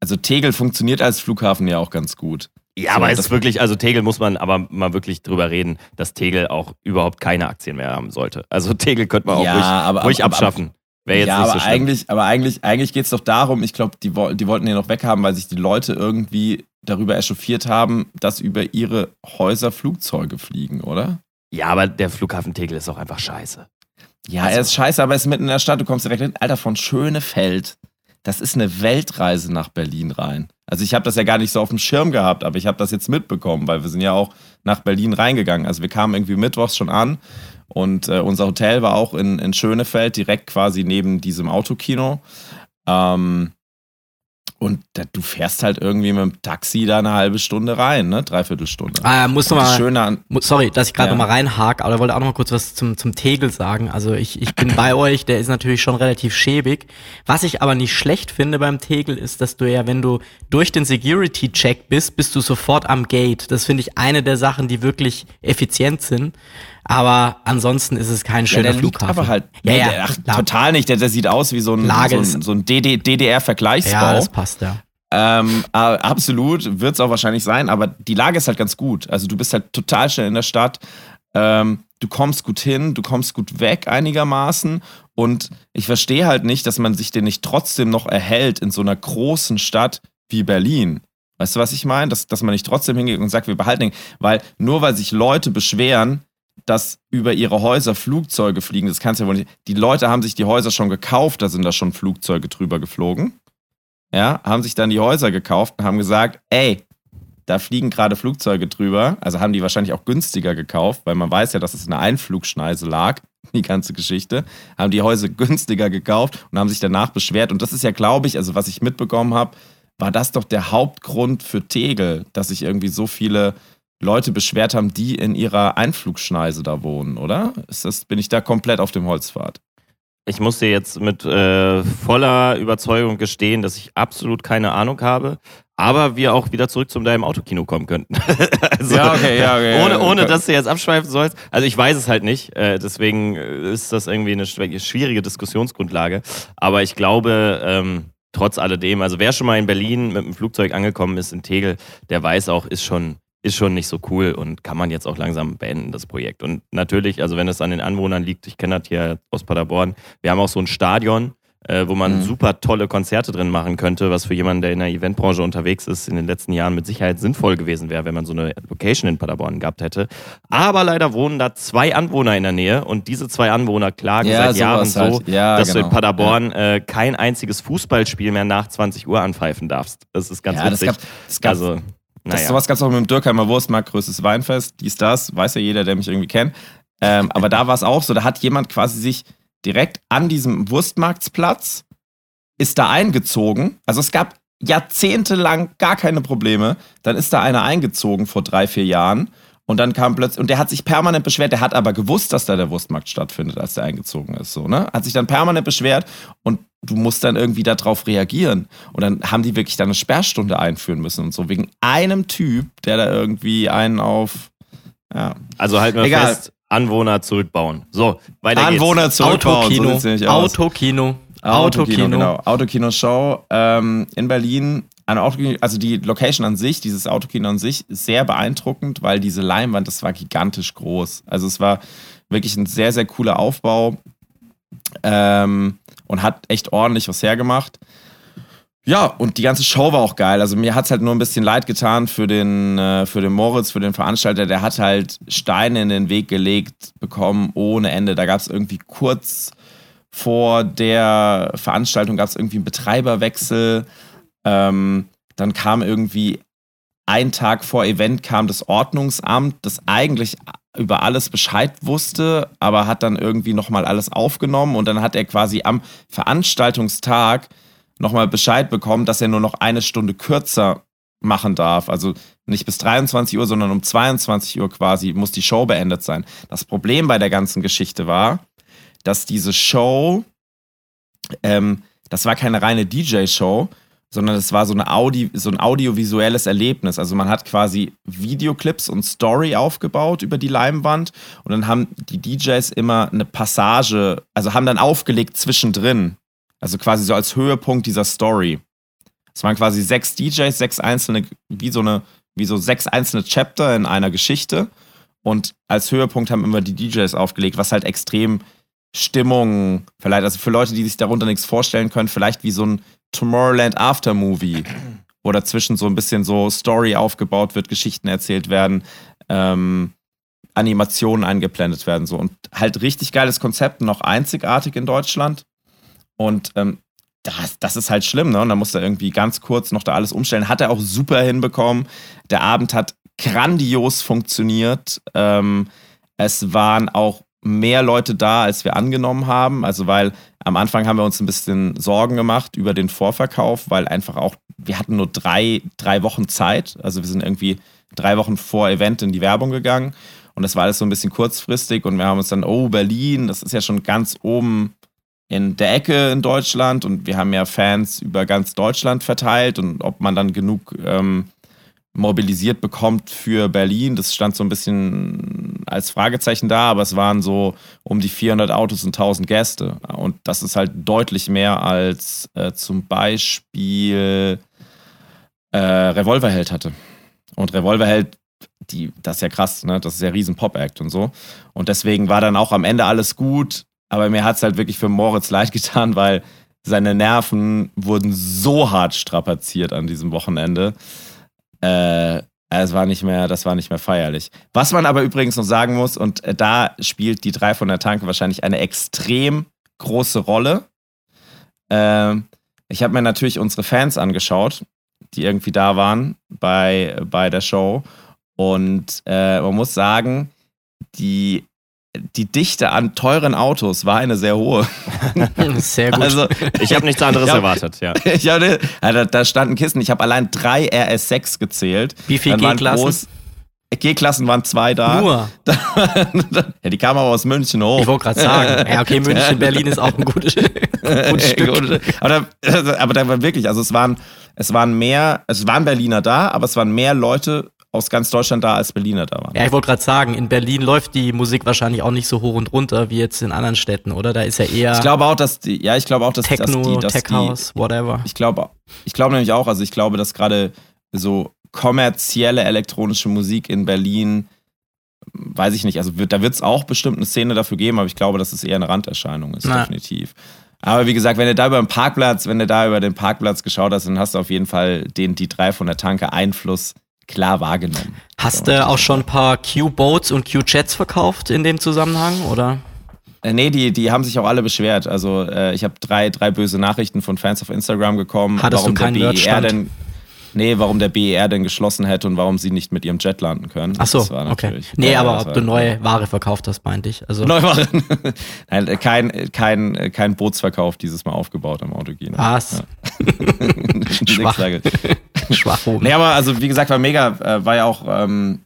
also Tegel funktioniert als Flughafen ja auch ganz gut. Ja, So, aber es ist wirklich, also Tegel muss man aber mal wirklich drüber reden, dass Tegel auch überhaupt keine Aktien mehr haben sollte. Also Tegel könnte man auch Ja, ruhig, aber- ruhig aber- abschaffen. Wäre jetzt ja, nicht aber so schlimm. eigentlich, aber eigentlich, eigentlich geht es doch darum, ich glaube, die, die wollten den noch weghaben, weil sich die Leute irgendwie darüber echauffiert haben, dass über ihre Häuser Flugzeuge fliegen, oder? Ja, aber der Flughafen Tegel ist auch einfach scheiße. Ja, Also- er ist scheiße, aber er ist mitten in der Stadt, du kommst direkt hin. Alter, von Schönefeld, das ist eine Weltreise nach Berlin rein. Also ich habe das ja gar nicht so auf dem Schirm gehabt, aber ich habe das jetzt mitbekommen, weil wir sind ja auch nach Berlin reingegangen. Also wir kamen irgendwie mittwochs schon an und äh, unser Hotel war auch in, in Schönefeld, direkt quasi neben diesem Autokino. Ähm, und da, du fährst halt irgendwie mit dem Taxi da eine halbe Stunde rein, ne? Dreiviertelstunde. Äh, musst du Und das mal, Schöne an, mu- sorry, dass ich gerade Ja. noch mal reinhake, aber ich wollte auch noch mal kurz was zum, zum Tegel sagen. Also ich, ich bin bei euch, der ist natürlich schon relativ schäbig. Was ich aber nicht schlecht finde beim Tegel ist, dass du ja, wenn du durch den Security-Check bist, bist du sofort am Gate. Das finde ich eine der Sachen, die wirklich effizient sind. Aber ansonsten ist es kein Ja, schöner der liegt Flughafen. aber halt. Ja, nee, ja, der, ach, total nicht. Der, der sieht aus wie so ein, Lage so ein, so ein DD, DDR-Vergleichsbau. Ja, das passt, ja. ähm, äh, absolut, wird es auch wahrscheinlich sein, aber die Lage ist halt ganz gut. Also du bist halt total schnell in der Stadt. Ähm, du kommst gut hin, du kommst gut weg einigermaßen. Und ich verstehe halt nicht, dass man sich den nicht trotzdem noch erhält in so einer großen Stadt wie Berlin. Weißt du, was ich meine? Dass, dass man nicht trotzdem hingeht und sagt, wir behalten den. Weil nur weil sich Leute beschweren, dass über ihre Häuser Flugzeuge fliegen, das kannst du ja wohl nicht. Die Leute haben sich die Häuser schon gekauft, da sind da schon Flugzeuge drüber geflogen. Ja, haben sich dann die Häuser gekauft und haben gesagt, ey, da fliegen gerade Flugzeuge drüber. Also haben die wahrscheinlich auch günstiger gekauft, weil man weiß ja, dass es in einer Einflugschneise lag, die ganze Geschichte. Haben die Häuser günstiger gekauft und haben sich danach beschwert. Und das ist ja, glaube ich, also was ich mitbekommen habe, war das doch der Hauptgrund für Tegel, dass sich irgendwie so viele Leute beschwert haben, die in ihrer Einflugschneise da wohnen, oder? Ist das, bin ich da komplett auf dem Holzpfad? Ich muss dir jetzt mit äh, voller Überzeugung gestehen, dass ich absolut keine Ahnung habe, aber wir auch wieder zurück zum deinem Autokino kommen könnten. also, Ja, okay, ja, okay, Ohne, ohne dass du jetzt abschweifen sollst. Also ich weiß es halt nicht, äh, deswegen ist das irgendwie eine schw- schwierige Diskussionsgrundlage. Aber ich glaube, ähm, trotz alledem, also wer schon mal in Berlin mit dem Flugzeug angekommen ist in Tegel, der weiß auch, ist schon ist schon nicht so cool und kann man jetzt auch langsam beenden, das Projekt. Und natürlich, also wenn es an den Anwohnern liegt, ich kenne das hier aus Paderborn, wir haben auch so ein Stadion, äh, wo man Mhm. super tolle Konzerte drin machen könnte, was für jemanden, der in der Eventbranche unterwegs ist, in den letzten Jahren mit Sicherheit sinnvoll gewesen wäre, wenn man so eine Location in Paderborn gehabt hätte. Aber leider wohnen da zwei Anwohner in der Nähe und diese zwei Anwohner klagen Ja, seit Jahren sowas halt. so, Ja, dass du genau. in Paderborn äh, kein einziges Fußballspiel mehr nach 20 Uhr anpfeifen darfst. Das ist ganz ja, das witzig. gab, das gab also, Das, naja. Sowas gab es auch mit dem Dürkheimer Wurstmarkt, größtes Weinfest, dies, das, weiß ja jeder, der mich irgendwie kennt. Ähm, aber da war es auch so, da hat jemand quasi sich direkt an diesem Wurstmarktsplatz, ist da eingezogen. Also es gab jahrzehntelang gar keine Probleme. Dann ist da einer eingezogen vor drei, vier Jahren. Und dann kam plötzlich, und der hat sich permanent beschwert, der hat aber gewusst, dass da der Wurstmarkt stattfindet, als der eingezogen ist, so, ne? Hat sich dann permanent beschwert und du musst dann irgendwie darauf reagieren. Und dann haben die wirklich dann eine Sperrstunde einführen müssen und so, wegen einem Typ, der da irgendwie einen auf, ja. Also halten wir Egal. fest, Anwohner zurückbauen. So, weiter Anwohner zurückbauen, Autokino. so aus. Autokino. Autokino, genau. Autokino-Show ähm, in Berlin. Ein Autokino, also die Location an sich, dieses Autokino an sich, sehr beeindruckend, weil diese Leinwand, das war gigantisch groß. Also es war wirklich ein sehr, sehr cooler Aufbau ähm, und hat echt ordentlich was hergemacht. Ja, und die ganze Show war auch geil. Also mir hat es halt nur ein bisschen leid getan für den, äh, für den Moritz, für den Veranstalter. Der hat halt Steine in den Weg gelegt bekommen ohne Ende. Da gab es irgendwie kurz vor der Veranstaltung gab es irgendwie einen Betreiberwechsel. Ähm, dann kam irgendwie ein Tag vor Event kam das Ordnungsamt, das eigentlich über alles Bescheid wusste, aber hat dann irgendwie nochmal alles aufgenommen und dann hat er quasi am Veranstaltungstag nochmal Bescheid bekommen, dass er nur noch eine Stunde kürzer machen darf. Also nicht bis 23 Uhr, sondern um 22 Uhr quasi muss die Show beendet sein. Das Problem bei der ganzen Geschichte war, dass diese Show, ähm, das war keine reine DJ-Show, sondern es war so, eine Audi, so ein audiovisuelles Erlebnis. Also man hat quasi Videoclips und Story aufgebaut über die Leinwand und dann haben die DJs immer eine Passage, also haben dann aufgelegt zwischendrin. Also quasi so als Höhepunkt dieser Story. Es waren quasi sechs DJs, sechs einzelne, wie so eine, wie so sechs einzelne Chapter in einer Geschichte. Und als Höhepunkt haben immer die DJs aufgelegt, was halt extrem Stimmung vielleicht, also für Leute, die sich darunter nichts vorstellen können, vielleicht wie so ein Tomorrowland After Movie oder zwischen so ein bisschen so Story aufgebaut wird, Geschichten erzählt werden, ähm, Animationen eingeblendet werden so und halt richtig geiles Konzept, noch einzigartig in Deutschland und ähm, das, das ist halt schlimm, ne? Und dann musste er irgendwie ganz kurz noch da alles umstellen. Hat er auch super hinbekommen. Der Abend hat grandios funktioniert. Ähm, es waren auch mehr Leute da, als wir angenommen haben. Also, weil am Anfang haben wir uns ein bisschen Sorgen gemacht über den Vorverkauf, weil einfach auch, wir hatten nur drei, drei Wochen Zeit. Also, wir sind irgendwie drei Wochen vor Event in die Werbung gegangen. Und das war alles so ein bisschen kurzfristig. Und wir haben uns dann, oh, Berlin, das ist ja schon ganz oben in der Ecke in Deutschland. Und wir haben ja Fans über ganz Deutschland verteilt. Und ob man dann genug ähm, mobilisiert bekommt für Berlin. Das stand so ein bisschen als Fragezeichen da, aber es waren so um die 400 Autos und 1000 Gäste. Und das ist halt deutlich mehr als äh, zum Beispiel äh, Revolverheld hatte. Und Revolverheld, die, das ist ja krass, ne? Das ist ja riesen Pop-Act und so. Und deswegen war dann auch am Ende alles gut. Aber mir hat es halt wirklich für Moritz leid getan, weil seine Nerven wurden so hart strapaziert an diesem Wochenende. Äh, es war nicht mehr, das war nicht mehr feierlich. Was man aber übrigens noch sagen muss, und äh, da spielt die drei von der Tanke wahrscheinlich eine extrem große Rolle. Äh, ich habe mir natürlich unsere Fans angeschaut, die irgendwie da waren bei, bei der Show. Und äh, man muss sagen, die die Dichte an teuren Autos war eine sehr hohe. Sehr gut. Also, ich habe nichts anderes erwartet, ja. Ich hatte, da, da standen Kisten. Ich habe allein drei RS6 gezählt. Wie viel G-Klassen? G-Klassen waren zwei da. Nur. ja, die kamen aber aus München hoch. Ich wollte gerade sagen. Ja, okay, München, Berlin ist auch ein gutes, gutes Stück. aber, da, aber da war wirklich, also es waren, es waren mehr, es waren Berliner da, aber es waren mehr Leute aus ganz Deutschland da als Berliner da waren. Ja, ich wollte gerade sagen, in Berlin läuft die Musik wahrscheinlich auch nicht so hoch und runter wie jetzt in anderen Städten, oder? Da ist ja eher. Ich glaube auch, dass die, ja, ich glaube auch, dass, Techno, dass die, dass Tech die, House, whatever. Ich glaube, ich glaube nämlich auch, also ich glaube, dass gerade so kommerzielle elektronische Musik in Berlin, weiß ich nicht, also wird, da wird es auch bestimmt eine Szene dafür geben, aber ich glaube, dass es eher eine Randerscheinung ist, Na. definitiv. Aber wie gesagt, wenn du da über den Parkplatz, wenn du da über den Parkplatz geschaut hast, dann hast du auf jeden Fall den die drei von der Tanke Einfluss klar wahrgenommen. Hast du auch schon ein paar Q-Boats und Q-Jets verkauft in dem Zusammenhang, oder? Äh, nee, die, die haben sich auch alle beschwert. Also äh, ich habe drei, drei böse Nachrichten von Fans auf Instagram bekommen, Hattest warum du keinen der BER Merchstand? denn. Nee, warum der BER denn geschlossen hätte und warum sie nicht mit ihrem Jet landen können. Ach so, okay. Nee, Ja, aber ob du neue Ware verkauft hast, meinte ich. Also, Neuwaren. Nein, äh, kein, kein, kein Bootsverkauf dieses Mal aufgebaut am Autogene. was? Nix Schwach. Sage. Schwach oben. Nee, aber also wie gesagt, war mega, äh, war ja auch, ähm,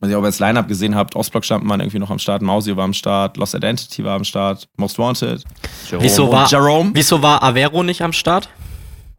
was ihr auch das Line-Up gesehen habt, Ostblock stand man irgendwie noch am Start, Mausio war am Start, Lost Identity war am Start, Most Wanted. Wieso Und war, Jerome? wieso war Avero nicht am Start?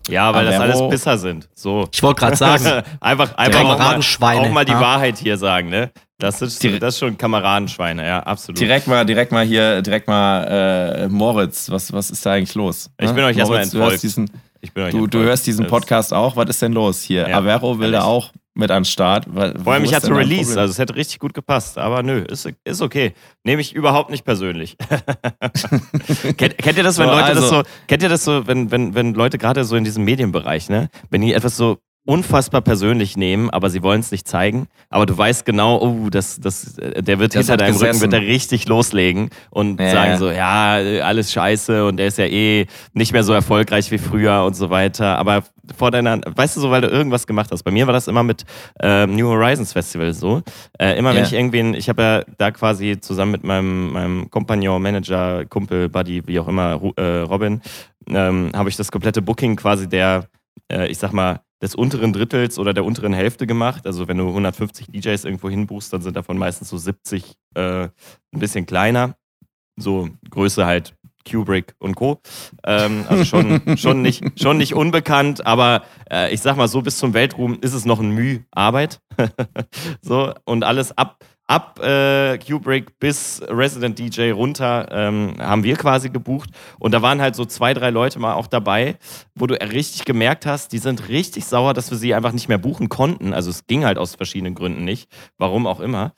Ja, weil das Avero- alles Pisser sind. So. Ich wollte gerade sagen, einfach einfach auch mal, Kameradenschweine, auch mal die ja. Wahrheit hier sagen, ne? Das ist, das ist schon Kameradenschweine, ja, absolut. Direkt mal, direkt mal hier, direkt mal äh, Moritz, was, was ist da eigentlich los? Ich bin Ne? euch erstmal entfolgt. diesen, Ich bin euch du, du hörst diesen Das- Podcast auch, was ist denn los hier? Ja, Avero will da auch mit an den Start. Weil- Vor allem, ich hatte Release, Problem? also es hätte richtig gut gepasst, aber nö, ist, ist okay. Nehme ich überhaupt nicht persönlich. kennt, kennt ihr das, wenn So, Leute das also- so, kennt ihr das so, wenn, wenn, wenn Leute gerade so in diesem Medienbereich, ne, wenn die etwas so unfassbar persönlich nehmen, aber sie wollen es nicht zeigen, aber du weißt genau, oh, das, das, äh, der wird Das hinter deinem Rücken gesessen. wird er richtig loslegen und Ja, sagen so, ja, äh, alles scheiße und der ist ja eh nicht mehr so erfolgreich wie früher und so weiter, aber vor deiner, weißt du so, weil du irgendwas gemacht hast. Bei mir war das immer mit ähm, New Horizons Festival so. Äh, immer wenn Ja. ich irgendwen, ich habe ja da quasi zusammen mit meinem, meinem Kompagnon, Manager, Kumpel, Buddy, wie auch immer, äh, Robin, ähm, habe ich das komplette Booking quasi der, äh, ich sag mal, des unteren Drittels oder der unteren Hälfte gemacht. Also wenn du 150 DJs irgendwo hinbuchst, dann sind davon meistens so 70 äh, ein bisschen kleiner. So Größe halt Kubrick und Co. Ähm, also schon, schon, nicht, schon nicht unbekannt, aber äh, ich sag mal so, bis zum Weltruhm ist es noch ein Mühe Arbeit. so, und alles ab, ab äh, Kubrick bis Resident DJ runter ähm, haben wir quasi gebucht. Und da waren halt so zwei, drei Leute mal auch dabei, wo du richtig gemerkt hast, die sind richtig sauer, dass wir sie einfach nicht mehr buchen konnten. Also es ging halt aus verschiedenen Gründen nicht, warum auch immer.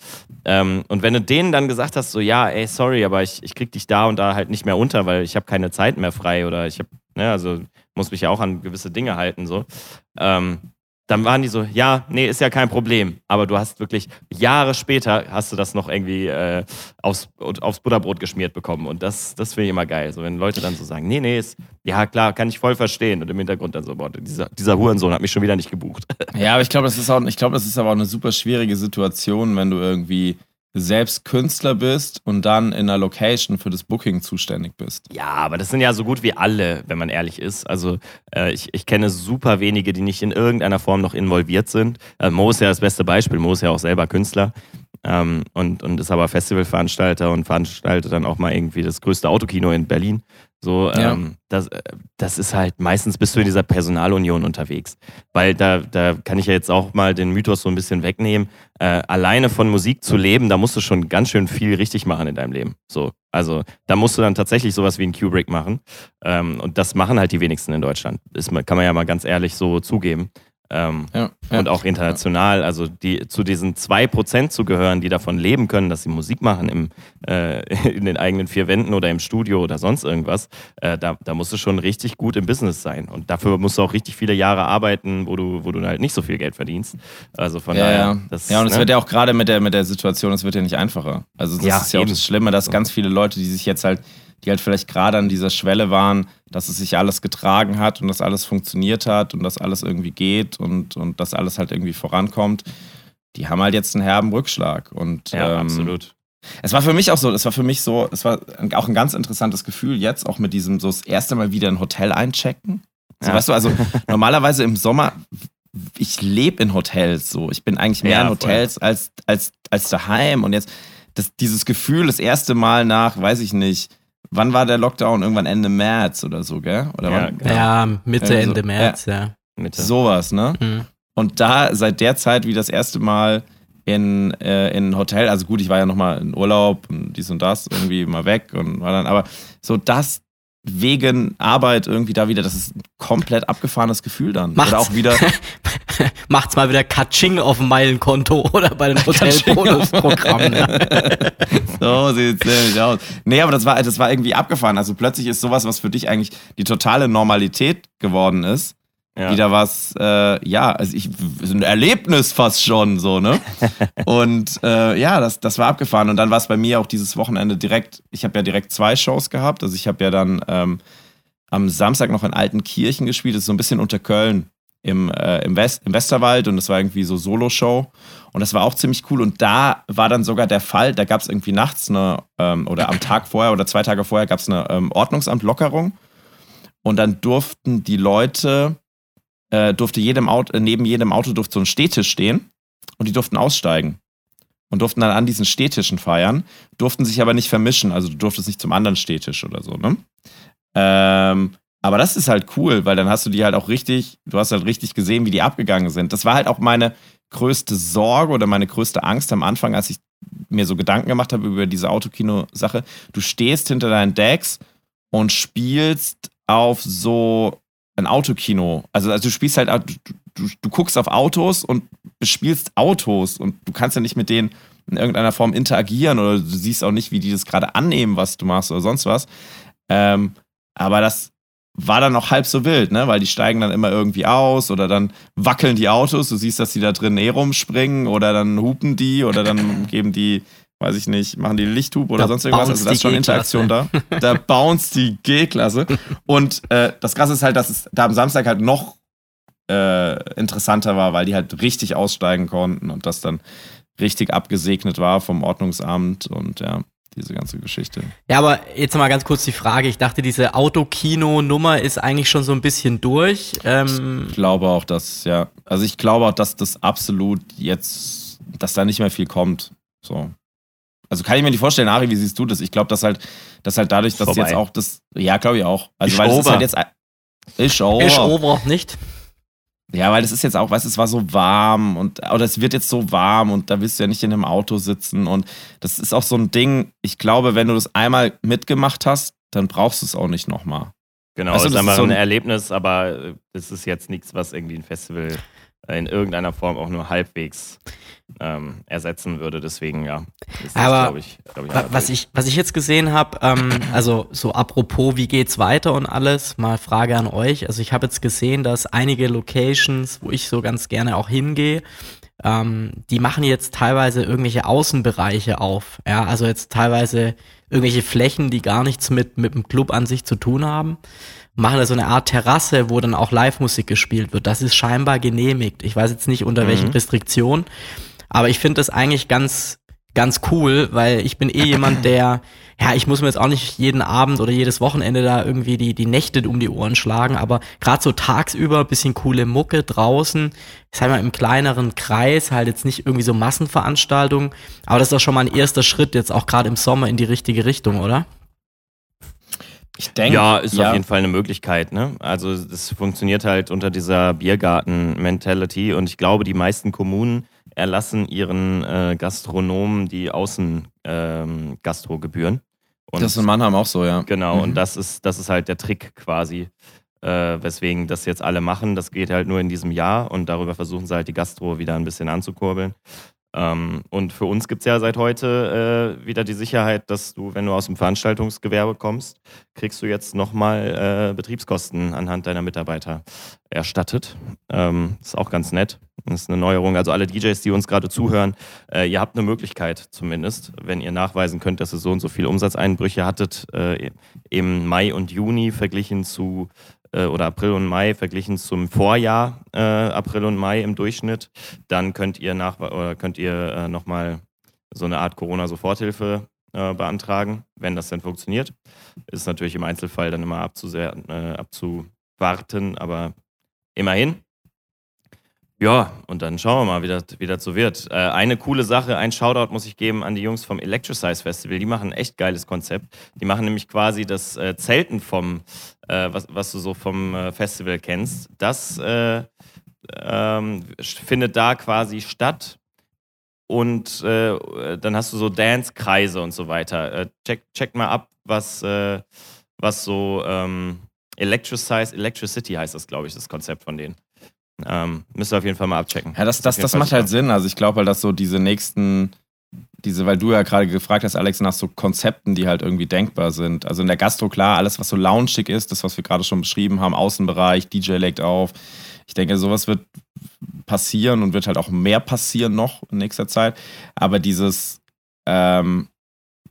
Ähm, und wenn du denen dann gesagt hast, so ja, ey, sorry, aber ich, ich krieg dich da und da halt nicht mehr unter, weil ich habe keine Zeit mehr frei oder ich habe, ne, also muss mich ja auch an gewisse Dinge halten, so. Ähm, dann waren die so, ja, nee, ist ja kein Problem. Aber du hast wirklich Jahre später hast du das noch irgendwie äh, aufs, aufs Butterbrot geschmiert bekommen. Und das, das finde ich immer geil. So, wenn Leute dann so sagen, nee, nee, ist, ja klar, kann ich voll verstehen. Und im Hintergrund dann so, boah, dieser, dieser Hurensohn hat mich schon wieder nicht gebucht. Ja, aber ich glaube, das ist auch, ich glaube, das ist aber auch eine super schwierige Situation, wenn du irgendwie selbst Künstler bist und dann in einer Location für das Booking zuständig bist. Ja, aber das sind ja so gut wie alle, wenn man ehrlich ist. Also äh, ich, ich kenne super wenige, die nicht in irgendeiner Form noch involviert sind. Äh, Mo ist ja das beste Beispiel. Mo ist ja auch selber Künstler ähm, und, und ist aber Festivalveranstalter und veranstaltet dann auch mal irgendwie das größte Autokino in Berlin. So, ja. ähm, das, äh, das ist halt, meistens bist du in dieser Personalunion unterwegs. Weil da, da kann ich ja jetzt auch mal den Mythos so ein bisschen wegnehmen. Äh, alleine von Musik zu leben, da musst du schon ganz schön viel richtig machen in deinem Leben. So, also da musst du dann tatsächlich sowas wie ein Kubrick machen. Ähm, und das machen halt die wenigsten in Deutschland. Das kann man ja mal ganz ehrlich so zugeben. Ähm, ja, ja. Und auch international, also die zu diesen 2% zu gehören, die davon leben können, dass sie Musik machen im, äh, in den eigenen vier Wänden oder im Studio oder sonst irgendwas, äh, da, da musst du schon richtig gut im Business sein. Und dafür musst du auch richtig viele Jahre arbeiten, wo du, wo du halt nicht so viel Geld verdienst. Also von ja, daher. Ja, das, ja und es ne? wird ja auch gerade mit der, mit der Situation, es wird ja nicht einfacher. Also das ist ja eben. auch das Schlimme, dass ganz viele Leute, die sich jetzt halt die halt vielleicht gerade an dieser Schwelle waren, dass es sich alles getragen hat und dass alles funktioniert hat und dass alles irgendwie geht und, und dass alles halt irgendwie vorankommt, die haben halt jetzt einen herben Rückschlag. Und, ja, ähm, absolut. Es war für mich auch so, es war für mich so, es war auch ein ganz interessantes Gefühl jetzt, auch mit diesem so das erste Mal wieder ein Hotel einchecken. So, ja. Weißt du, also normalerweise im Sommer, ich lebe in Hotels so. Ich bin eigentlich mehr ja, in Hotels als, als, als daheim. Und jetzt das, dieses Gefühl, das erste Mal nach, weiß ich nicht, Wann war der Lockdown? Irgendwann Ende März oder so, gell? Oder ja, wann? Genau. ja Mitte, also, Ende März, ja. ja. Mitte. Sowas, ne? Mhm. Und da seit der Zeit wie das erste Mal in, äh, in ein Hotel, also gut, ich war ja nochmal in Urlaub und dies und das, irgendwie mal weg und war dann, aber so das wegen Arbeit irgendwie da wieder, das ist ein komplett abgefahrenes Gefühl dann. Macht's, oder auch wieder. macht's mal wieder Katsching auf dem Meilenkonto oder bei den Hotelbonusprogrammen. Ne? so sieht's nämlich aus. Nee, aber das war, das war irgendwie abgefahren. Also plötzlich ist sowas, was für dich eigentlich die totale Normalität geworden ist, ja. wieder was, äh, ja, also ich, ein Erlebnis fast schon so, ne? und äh, ja, das, das war abgefahren. Und dann war es bei mir auch dieses Wochenende direkt, ich habe ja direkt zwei Shows gehabt. Also ich habe ja dann ähm, am Samstag noch in Altenkirchen gespielt, das ist so ein bisschen unter Köln im, äh, im, West, im Westerwald und das war irgendwie so Solo-Show. Und das war auch ziemlich cool. Und da war dann sogar der Fall, da gab es irgendwie nachts eine, ähm, oder am Tag vorher oder zwei Tage vorher gab es eine ähm, Ordnungsamt-Lockerung. Und dann durften die Leute äh, durfte jedem Auto, äh, neben jedem Auto durfte so ein Stehtisch stehen und die durften aussteigen und durften dann an diesen Stehtischen feiern, durften sich aber nicht vermischen, also du durftest nicht zum anderen Stehtisch oder so, ne? Ähm, aber das ist halt cool, weil dann hast du die halt auch richtig, du hast halt richtig gesehen, wie die abgegangen sind. Das war halt auch meine größte Sorge oder meine größte Angst am Anfang, als ich mir so Gedanken gemacht habe über diese Autokino-Sache. Du stehst hinter deinen Decks und spielst auf so ein Autokino. Also, also du spielst halt, du, du, guckst auf Autos und bespielst Autos und du kannst ja nicht mit denen in irgendeiner Form interagieren oder du siehst auch nicht, wie die das gerade annehmen, was du machst oder sonst was. Ähm, aber das war dann auch halb so wild, ne? Weil die steigen dann immer irgendwie aus oder dann wackeln die Autos. Du siehst, dass die da drin eh rumspringen oder dann hupen die oder dann geben die weiß ich nicht, machen die Lichthub oder da sonst irgendwas. Also da ist schon Interaktion da. Da bounce die G-Klasse. Und äh, das Krasse ist halt, dass es da am Samstag halt noch äh, interessanter war, weil die halt richtig aussteigen konnten und das dann richtig abgesegnet war vom Ordnungsamt und ja, diese ganze Geschichte. Ja, aber jetzt mal ganz kurz die Frage. Ich dachte, diese Autokino-Nummer ist eigentlich schon so ein bisschen durch. Ähm, Ich glaube auch, dass, ja, also ich glaube auch, dass das absolut jetzt, dass da nicht mehr viel kommt. So. Also kann ich mir nicht vorstellen, Ari, wie siehst du das? Ich glaube, dass halt, dass halt dadurch, dass Vorbei. jetzt auch das, ja, glaube ich auch. Also Ist weil es ist halt jetzt ist over. ist over, nicht? Ja, weil das ist jetzt auch, weißt du, es war so warm und oder es wird jetzt so warm und da willst du ja nicht in einem Auto sitzen und das ist auch so ein Ding. Ich glaube, wenn du das einmal mitgemacht hast, dann brauchst du es auch nicht nochmal. Genau, Weißt du, es ist das ist einfach so ein ein- Erlebnis, aber äh, es ist jetzt nichts, was irgendwie ein Festival äh, in irgendeiner Form auch nur halbwegs ähm, ersetzen würde. Deswegen, ja, ist das, Aber glaube ich, ich, Was ich, was ich jetzt gesehen habe, ähm, also so apropos, wie geht's weiter und alles, mal Frage an euch. Also ich habe jetzt gesehen, dass einige Locations, wo ich so ganz gerne auch hingehe, ähm, die machen jetzt teilweise irgendwelche Außenbereiche auf. Ja, also jetzt teilweise irgendwelche Flächen, die gar nichts mit, mit dem Club an sich zu tun haben. Machen da so eine Art Terrasse, wo dann auch Live-Musik gespielt wird. Das ist scheinbar genehmigt. Ich weiß jetzt nicht unter welchen Restriktionen, aber ich finde das eigentlich ganz, ganz cool, weil ich bin eh jemand, der, ja, ich muss mir jetzt auch nicht jeden Abend oder jedes Wochenende da irgendwie die, die Nächte um die Ohren schlagen, aber gerade so tagsüber bisschen coole Mucke draußen, ich sag mal im kleineren Kreis, halt jetzt nicht irgendwie so Massenveranstaltungen, aber das ist doch schon mal ein erster Schritt jetzt auch gerade im Sommer in die richtige Richtung, oder? Ich denke, Ja, ist auf jeden Fall eine Möglichkeit. Ne? Also das funktioniert halt unter dieser Biergarten-Mentality und ich glaube, die meisten Kommunen erlassen ihren äh, Gastronomen die Außen-Gastro-Gebühren. Und Das ist in Mannheim auch so, ja. Genau, Mhm. und das ist, das ist halt der Trick quasi, äh, weswegen das jetzt alle machen. Das geht halt nur in diesem Jahr und darüber versuchen sie halt die Gastro wieder ein bisschen anzukurbeln. Ähm, und für uns gibt es ja seit heute äh, wieder die Sicherheit, dass du, wenn du aus dem Veranstaltungsgewerbe kommst, kriegst du jetzt nochmal äh, Betriebskosten anhand deiner Mitarbeiter erstattet. Ähm, ist auch ganz nett. Das ist eine Neuerung. Also alle DJs, die uns gerade zuhören, äh, ihr habt eine Möglichkeit zumindest, wenn ihr nachweisen könnt, dass ihr so und so viele Umsatzeinbrüche hattet äh, im Mai und Juni verglichen zu oder April und Mai verglichen zum Vorjahr äh, April und Mai im Durchschnitt, dann könnt ihr nach oder könnt ihr äh, nochmal so eine Art Corona-Soforthilfe äh, beantragen, wenn das denn funktioniert. Ist natürlich im Einzelfall dann immer äh, abzuwarten, aber immerhin. Ja, und dann schauen wir mal, wie das, wie das so wird. Äh, eine coole Sache, ein Shoutout muss ich geben an die Jungs vom Electricize Festival. Die machen ein echt geiles Konzept. Die machen nämlich quasi das äh, Zelten vom, äh, was, was du so vom äh, Festival kennst. Das äh, ähm, findet da quasi statt. Und äh, dann hast du so Dance-Kreise und so weiter. Äh, check, check mal ab, was, äh, was so ähm, Electricize, Electricity heißt das, glaube ich, das Konzept von denen. Ähm, müsst ihr auf jeden Fall mal abchecken. Ja, das, das, das Fall macht halt. Sinn. Also ich glaube halt, dass so diese nächsten, diese, weil du ja gerade gefragt hast, Alex, nach so Konzepten, die halt irgendwie denkbar sind. Also in der Gastro, klar, alles, was so loungig ist, das, was wir gerade schon beschrieben haben, Außenbereich, DJ legt auf. Ich denke, sowas wird passieren und wird halt auch mehr passieren noch in nächster Zeit. Aber dieses ähm,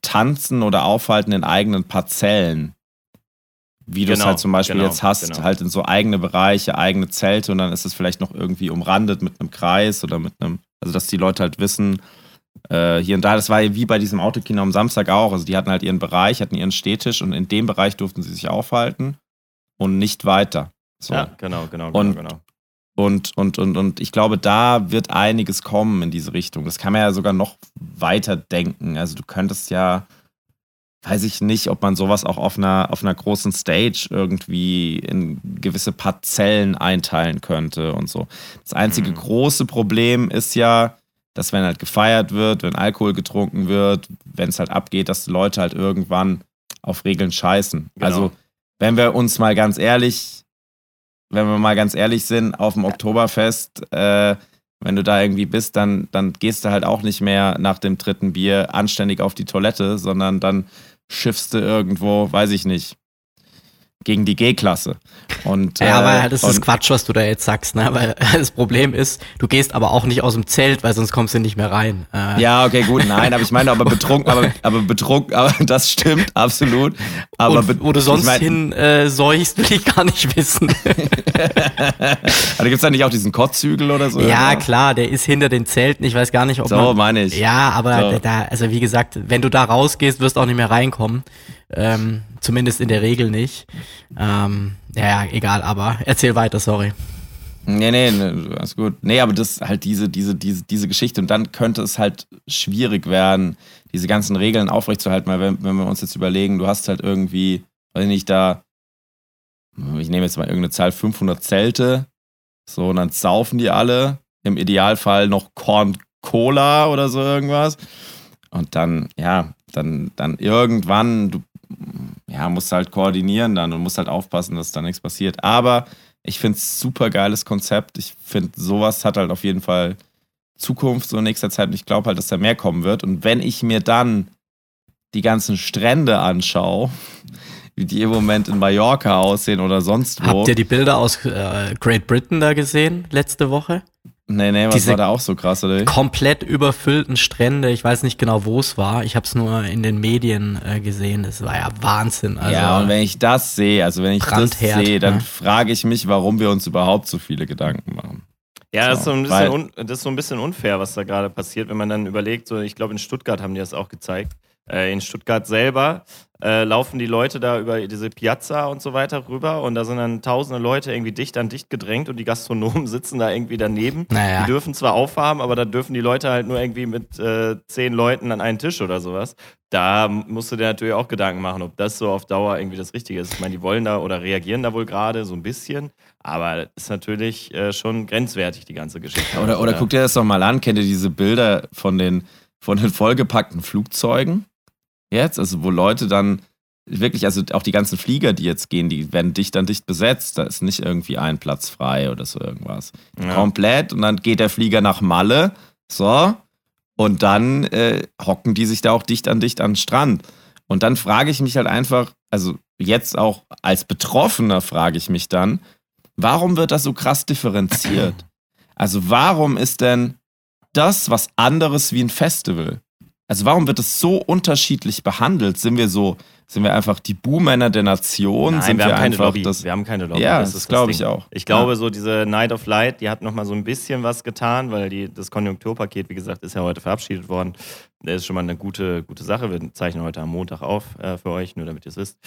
Tanzen oder Aufhalten in eigenen Parzellen, wie du es Genau, halt zum Beispiel genau, jetzt hast, genau. halt in so eigene Bereiche, eigene Zelte und dann ist es vielleicht noch irgendwie umrandet mit einem Kreis oder mit einem, also dass die Leute halt wissen, äh, hier und da, das war ja wie bei diesem Autokino am Samstag auch, also die hatten halt ihren Bereich, hatten ihren Stehtisch und in dem Bereich durften sie sich aufhalten und nicht weiter. So. Ja, genau, genau, genau, Und- genau. Und, und, und, und ich glaube, da wird einiges kommen in diese Richtung. Das kann man ja sogar noch weiter denken. Also du könntest ja, weiß ich nicht, ob man sowas auch auf einer, auf einer großen Stage irgendwie in gewisse Parzellen einteilen könnte und so. Das einzige Mhm. große Problem ist ja, dass wenn halt gefeiert wird, wenn Alkohol getrunken wird, wenn es halt abgeht, dass die Leute halt irgendwann auf Regeln scheißen. Genau. Also wenn wir uns mal ganz ehrlich wenn wir mal ganz ehrlich sind, auf dem Oktoberfest, äh, wenn du da irgendwie bist, dann, dann gehst du halt auch nicht mehr nach dem dritten Bier anständig auf die Toilette, sondern dann schiffst du irgendwo, weiß ich nicht, gegen die G-Klasse. Und, Ja, äh, aber das ist Quatsch, was du da jetzt sagst, ne? Weil das Problem ist, du gehst aber auch nicht aus dem Zelt, weil sonst kommst du nicht mehr rein. Äh, Ja, okay, gut, nein, aber ich meine, aber betrunken, aber, aber betrunken, aber das stimmt, absolut. Aber und wo du sonst ich mein, hin äh, seuchst, will ich gar nicht wissen. Also gibt's da nicht auch diesen Kotzhügel oder so? ja, klar, der ist hinter den Zelten. Ich weiß gar nicht, ob So man. meine ich. Ja, aber So. da, also wie gesagt, wenn du da rausgehst, wirst du auch nicht mehr reinkommen. Ähm, zumindest in der Regel nicht. Ähm, ja, egal, aber erzähl weiter, sorry. Nee, nee, nee, alles gut. Nee, aber das halt diese, diese, diese, diese Geschichte. Und dann könnte es halt schwierig werden, diese ganzen Regeln aufrechtzuerhalten, weil wenn, wenn wir uns jetzt überlegen, du hast halt irgendwie, weiß ich nicht, da, ich nehme jetzt mal irgendeine Zahl, 500 Zelte, so, und dann saufen die alle, im Idealfall noch Korn Cola oder so irgendwas. Und dann, ja, dann, dann irgendwann, du, ja, musst halt koordinieren dann und musst halt aufpassen, dass da nichts passiert. Aber ich finde es super geiles Konzept. Ich finde, sowas hat halt auf jeden Fall Zukunft so in nächster Zeit und ich glaube halt, dass da mehr kommen wird. Und wenn ich mir dann die ganzen Strände anschaue, wie die im Moment in Mallorca aussehen oder sonst wo. Habt ihr die Bilder aus äh, Great Britain da gesehen letzte Woche? Nee, nee, was diese- war da auch so krass, oder? Komplett überfüllten Strände. Ich weiß nicht genau, wo es war. Ich habe es nur in den Medien äh, gesehen. Das war ja Wahnsinn. Also, ja, und wenn ich das sehe, also wenn ich das Brandherd, sehe, dann ja. frage ich mich, warum wir uns überhaupt so viele Gedanken machen. Ja, das ist, so ein bisschen un, das ist so ein bisschen unfair, was da gerade passiert, wenn man dann überlegt, so, ich glaube, in Stuttgart haben die das auch gezeigt. Äh, in Stuttgart selber äh, laufen die Leute da über diese Piazza und so weiter rüber und da sind dann tausende Leute irgendwie dicht an dicht gedrängt und die Gastronomen sitzen da irgendwie daneben. Naja. Die dürfen zwar aufhaben, aber da dürfen die Leute halt nur irgendwie mit äh, zehn Leuten an einen Tisch oder sowas. Da musst du dir natürlich auch Gedanken machen, ob das so auf Dauer irgendwie das Richtige ist. Ich meine, die wollen da oder reagieren da wohl gerade so ein bisschen, aber das ist natürlich äh, schon grenzwertig, die ganze Geschichte. Oder, oder guck dir das doch mal an, kennt ihr diese Bilder von den, von den vollgepackten Flugzeugen? Jetzt, also wo Leute dann wirklich, also auch die ganzen Flieger, die jetzt gehen, die werden dicht an dicht besetzt. Da ist nicht irgendwie ein Platz frei oder so irgendwas. Ja. Komplett und dann geht der Flieger nach Malle, so, und dann äh, hocken die sich da auch dicht an dicht an den Strand. Und dann frage ich mich halt einfach, also jetzt auch als Betroffener frage ich mich dann, warum wird das so krass differenziert? Also warum ist denn das was anderes wie ein Festival? Also warum wird es so unterschiedlich behandelt? Sind wir so, sind wir einfach die Buhmänner der Nation? Nein, sind wir, haben keine einfach Lobby. das? wir haben keine Lobby. Ja, das ist glaube ich auch. Ich glaube, so diese Night of Light, die hat nochmal so ein bisschen was getan, weil die, das Konjunkturpaket, wie gesagt, ist ja heute verabschiedet worden. Das ist schon mal eine gute, gute Sache. Wir zeichnen heute am Montag auf äh, für euch, nur damit ihr es wisst.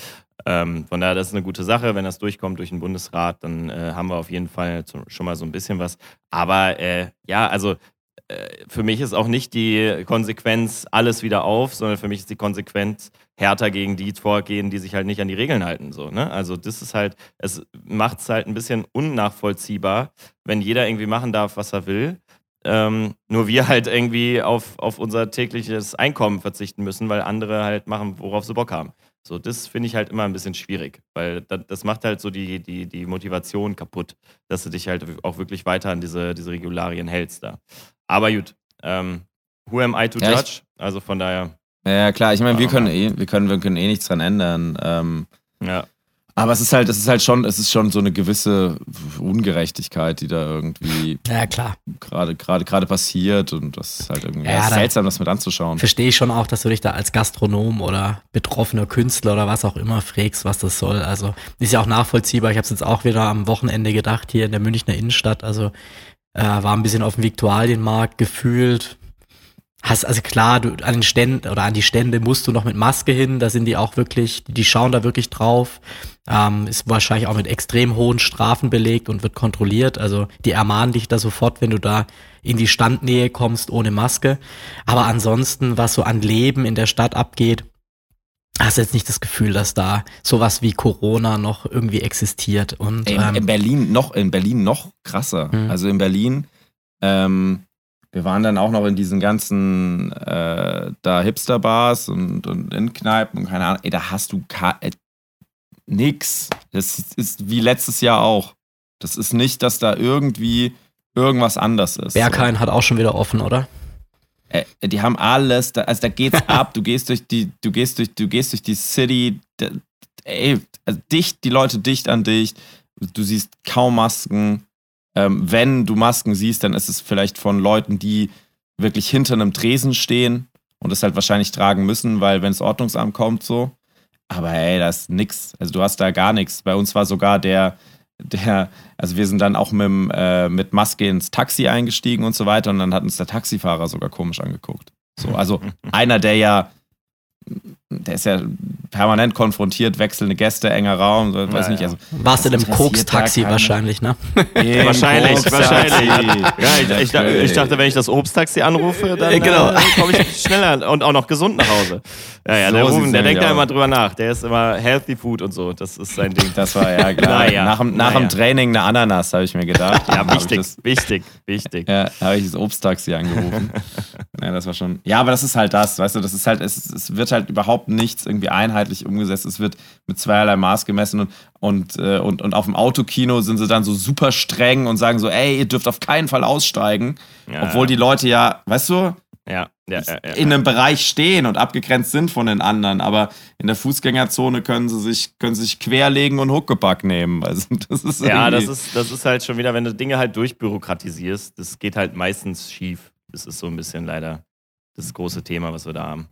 Ähm, von daher, das ist eine gute Sache. Wenn das durchkommt durch den Bundesrat, dann äh, haben wir auf jeden Fall schon mal so ein bisschen was. Aber äh, ja, also für mich ist auch nicht die Konsequenz alles wieder auf, sondern für mich ist die Konsequenz härter gegen die vorgehen, die sich halt nicht an die Regeln halten. So, ne? Also das ist halt, es macht es halt ein bisschen unnachvollziehbar, wenn jeder irgendwie machen darf, was er will. Ähm, nur wir halt irgendwie auf, auf unser tägliches Einkommen verzichten müssen, weil andere halt machen, worauf sie Bock haben. So, das finde ich halt immer ein bisschen schwierig, weil das, das macht halt so die, die, die Motivation kaputt, dass du dich halt auch wirklich weiter an diese, diese Regularien hältst da. Aber gut, ähm, who am I to Ja, judge? Also von daher, Ja, klar, ich meine, wir können eh, wir können, wir können eh nichts dran ändern. Ähm, ja. aber es ist halt, es ist halt schon, es ist schon so eine gewisse Ungerechtigkeit, die da irgendwie Ja, klar. gerade, gerade, gerade passiert und das ist halt irgendwie Ja, ja, ist seltsam, das mit anzuschauen. Verstehe ich schon auch, dass du dich da als Gastronom oder betroffener Künstler oder was auch immer fragst, was das soll. Also ist ja auch nachvollziehbar. Ich habe es jetzt auch wieder am Wochenende gedacht, hier in der Münchner Innenstadt. Also äh, war ein bisschen auf dem Viktualienmarkt gefühlt. Hast, also klar, du an den Ständen oder an die Stände musst du noch mit Maske hin, da sind die auch wirklich, die schauen da wirklich drauf. Ähm, ist wahrscheinlich auch mit extrem hohen Strafen belegt und wird kontrolliert. Also die ermahnen dich da sofort, wenn du da in die Standnähe kommst ohne Maske. Aber ansonsten, was so an Leben in der Stadt abgeht, hast du jetzt nicht das Gefühl, dass da sowas wie Corona noch irgendwie existiert. Und in, in ähm, Berlin noch, in Berlin noch krasser. Mhm. Also in Berlin, ähm, wir waren dann auch noch in diesen ganzen äh, da Hipster-Bars und, und in Kneipen und keine Ahnung. Ey, da hast du ka- äh, nix. Das ist wie letztes Jahr auch. Das ist nicht, dass da irgendwie irgendwas anders ist. Berghain hat auch schon wieder offen, oder? Äh, die haben alles, da, also da geht's ab. Du gehst durch die, du gehst durch, du gehst durch die City. Da, ey, also dicht, die Leute dicht an dich. Du siehst kaum Masken. Ähm, wenn du Masken siehst, dann ist es vielleicht von Leuten, die wirklich hinter einem Tresen stehen und es halt wahrscheinlich tragen müssen, weil wenn das Ordnungsamt kommt, so. Aber ey, da ist nix. Also du hast da gar nichts. Bei uns war sogar der, der, also wir sind dann auch mit, äh, mit Maske ins Taxi eingestiegen und so weiter und dann hat uns der Taxifahrer sogar komisch angeguckt. So, also einer, der ja der ist ja permanent konfrontiert, wechselnde Gäste, enger Raum, so, weiß Ja, nicht. Also, Warst du im interessiert Koks-Taxi wahrscheinlich, ne? Im wahrscheinlich, wahrscheinlich. Ja, ich, ich, dachte- ich dachte, wenn ich das Obsttaxi anrufe, dann Äh, genau. äh, komme ich schneller und auch noch gesund nach Hause. Ja, ja, So der Ruben, der denkt da immer drüber nach. Der ist immer Healthy Food und so. Das ist sein Ding. Das war ja klar. Naja, nach dem, nach naja. dem Training eine Ananas, habe ich mir gedacht. Ja, wichtig, Das, wichtig, wichtig. ja, habe ich das Obsttaxi angerufen. ja, das war schon. Ja, aber das ist halt das, weißt du, das ist halt, es, es wird halt überhaupt nichts irgendwie einheitlich umgesetzt. Es wird mit zweierlei Maß gemessen und, und, äh, und, und auf dem Autokino sind sie dann so super streng und sagen so, ey, ihr dürft auf keinen Fall aussteigen. Ja, Obwohl die Leute ja, weißt du, Ja, ja, ja, ja. in einem Bereich stehen und abgegrenzt sind von den anderen, aber in der Fußgängerzone können sie sich, können sie sich querlegen und Huckepack nehmen. Also das ist Ja, das ist, das ist halt schon wieder, wenn du Dinge halt durchbürokratisierst, das geht halt meistens schief. Das ist so ein bisschen leider das große Thema, was wir da haben.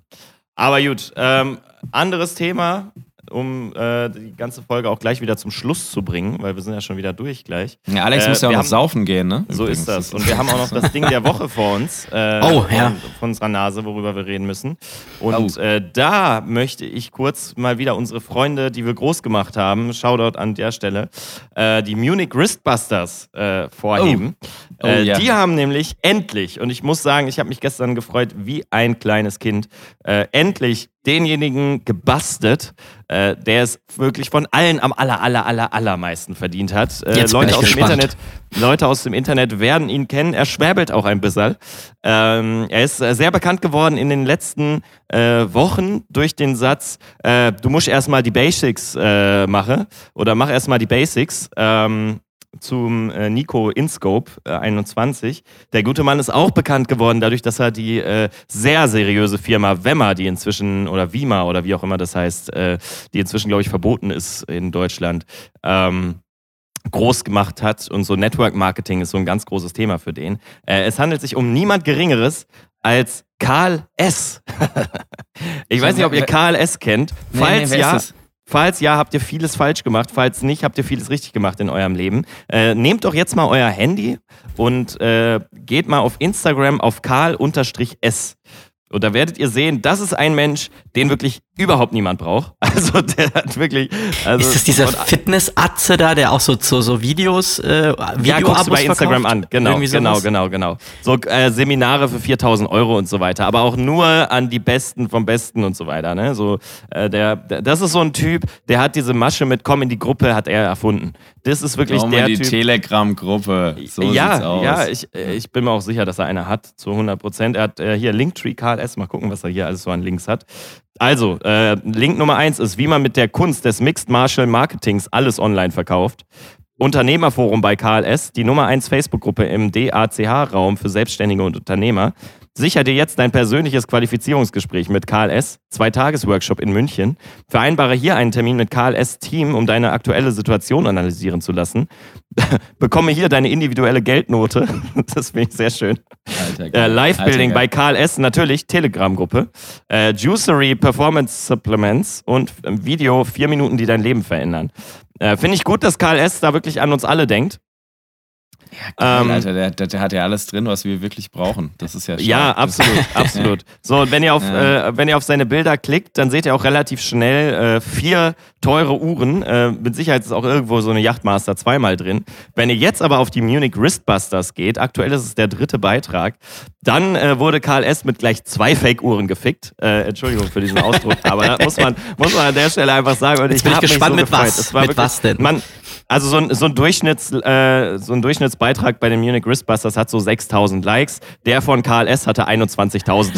Aber gut, ähm, anderes Thema, um äh, die ganze Folge auch gleich wieder zum Schluss zu bringen, weil wir sind ja schon wieder durch gleich. Ja, Alex Äh, muss ja auch noch haben- saufen gehen, ne? So Übrigens. ist das. Und wir haben auch noch das Ding der Woche vor uns. Äh, Oh, von, ja. Von unserer Nase, worüber wir reden müssen. Und Oh. äh, da möchte ich kurz mal wieder unsere Freunde, die wir groß gemacht haben, Shoutout an der Stelle, äh, die Munich Wristbusters äh, vorheben. Oh. Äh, Oh, ja. Die haben nämlich endlich, und ich muss sagen, ich habe mich gestern gefreut wie ein kleines Kind, äh, endlich denjenigen gebastelt, äh, der es wirklich von allen am aller, aller, aller, allermeisten verdient hat. Äh, Jetzt Leute aus dem. Internet Leute aus dem Internet werden ihn kennen. Er schwäbelt auch ein bisschen. Ähm, er ist äh, sehr bekannt geworden in den letzten äh, Wochen durch den Satz, äh, du musst erstmal die Basics äh, machen oder mach erstmal die Basics. Ähm, zum äh, Nico Inscope äh, 21. Der gute Mann ist auch bekannt geworden dadurch, dass er die äh, sehr seriöse Firma Wemmer, die inzwischen, oder Wima oder wie auch immer das heißt, äh, die inzwischen, glaube ich, verboten ist in Deutschland, ähm, groß gemacht hat und so Network Marketing ist so ein ganz großes Thema für den. Äh, es handelt sich um niemand Geringeres als Karl S. ich weiß nicht, ob ihr Karl S. kennt. Nee, Falls nee, wer ja? Falls ja, habt ihr vieles falsch gemacht. Falls nicht, habt ihr vieles richtig gemacht in eurem Leben. Äh, nehmt doch jetzt mal euer Handy und äh, geht mal auf Instagram auf karl-s. Und da werdet ihr sehen, das ist ein Mensch, den wirklich überhaupt niemand braucht. Also der hat wirklich. Also ist das dieser Fitness-Atze da, der auch so, so, so Videos, äh, ja, guckst du bei Instagram verkauft? an. Genau, genau, genau, genau. So äh, Seminare für 4000 Euro und so weiter. Aber auch nur an die Besten vom Besten und so weiter. Ne? So, äh, der, der, das ist so ein Typ, der hat diese Masche mit Komm in die Gruppe, hat er erfunden. Das ist wirklich Komm der in die Typ. Telegram-Gruppe. So sieht's ja, aus. ja, ich, äh, ich bin mir auch sicher, dass er eine hat, zu 100 Prozent. Er hat äh, hier Linktree KLS, mal gucken, was er hier alles so an Links hat. Also, äh, Link Nummer eins ist, wie man mit der Kunst des Mixed Martial Marketings alles online verkauft. Unternehmerforum bei KLS, die Nummer eins Facebook-Gruppe im DACH-Raum für Selbstständige und Unternehmer. Sicher dir jetzt dein persönliches Qualifizierungsgespräch mit KLS, Zwei-Tages-Workshop in München. Vereinbare hier einen Termin mit KLS-Team, um deine aktuelle Situation analysieren zu lassen. Bekomme hier deine individuelle Geldnote. Das finde ich sehr schön. Äh. Live-Building bei KLS, natürlich Telegram-Gruppe. Äh, Juicery Performance Supplements und ähm, Video, vier Minuten, die dein Leben verändern. Äh, Finde ich gut, dass KLS da wirklich an uns alle denkt. Geil, ähm, Alter der, der, der hat ja alles drin, was wir wirklich brauchen. Das ist ja stark. Ja, absolut, absolut. So, und wenn ihr auf, Ja. äh, wenn ihr auf seine Bilder klickt, dann seht ihr auch relativ schnell äh, vier teure Uhren. Äh, mit Sicherheit ist auch irgendwo so eine Yachtmaster zweimal drin. Wenn ihr jetzt aber auf die Munich Wristbusters geht, aktuell ist es der dritte Beitrag, dann äh, wurde Karl S. mit gleich zwei Fake-Uhren gefickt. Äh, Entschuldigung für diesen Ausdruck, aber muss man, muss man an der Stelle einfach sagen. Und Jetzt bin ich hab mich gespannt, so mit gefreut. was? Mit wirklich- was denn? Man, also so ein, so ein, Durchschnitts, äh, so ein Durchschnittsbeitrag bei den Munich Wristbusters hat so 6000 Likes. Der von KLS hatte 21.000.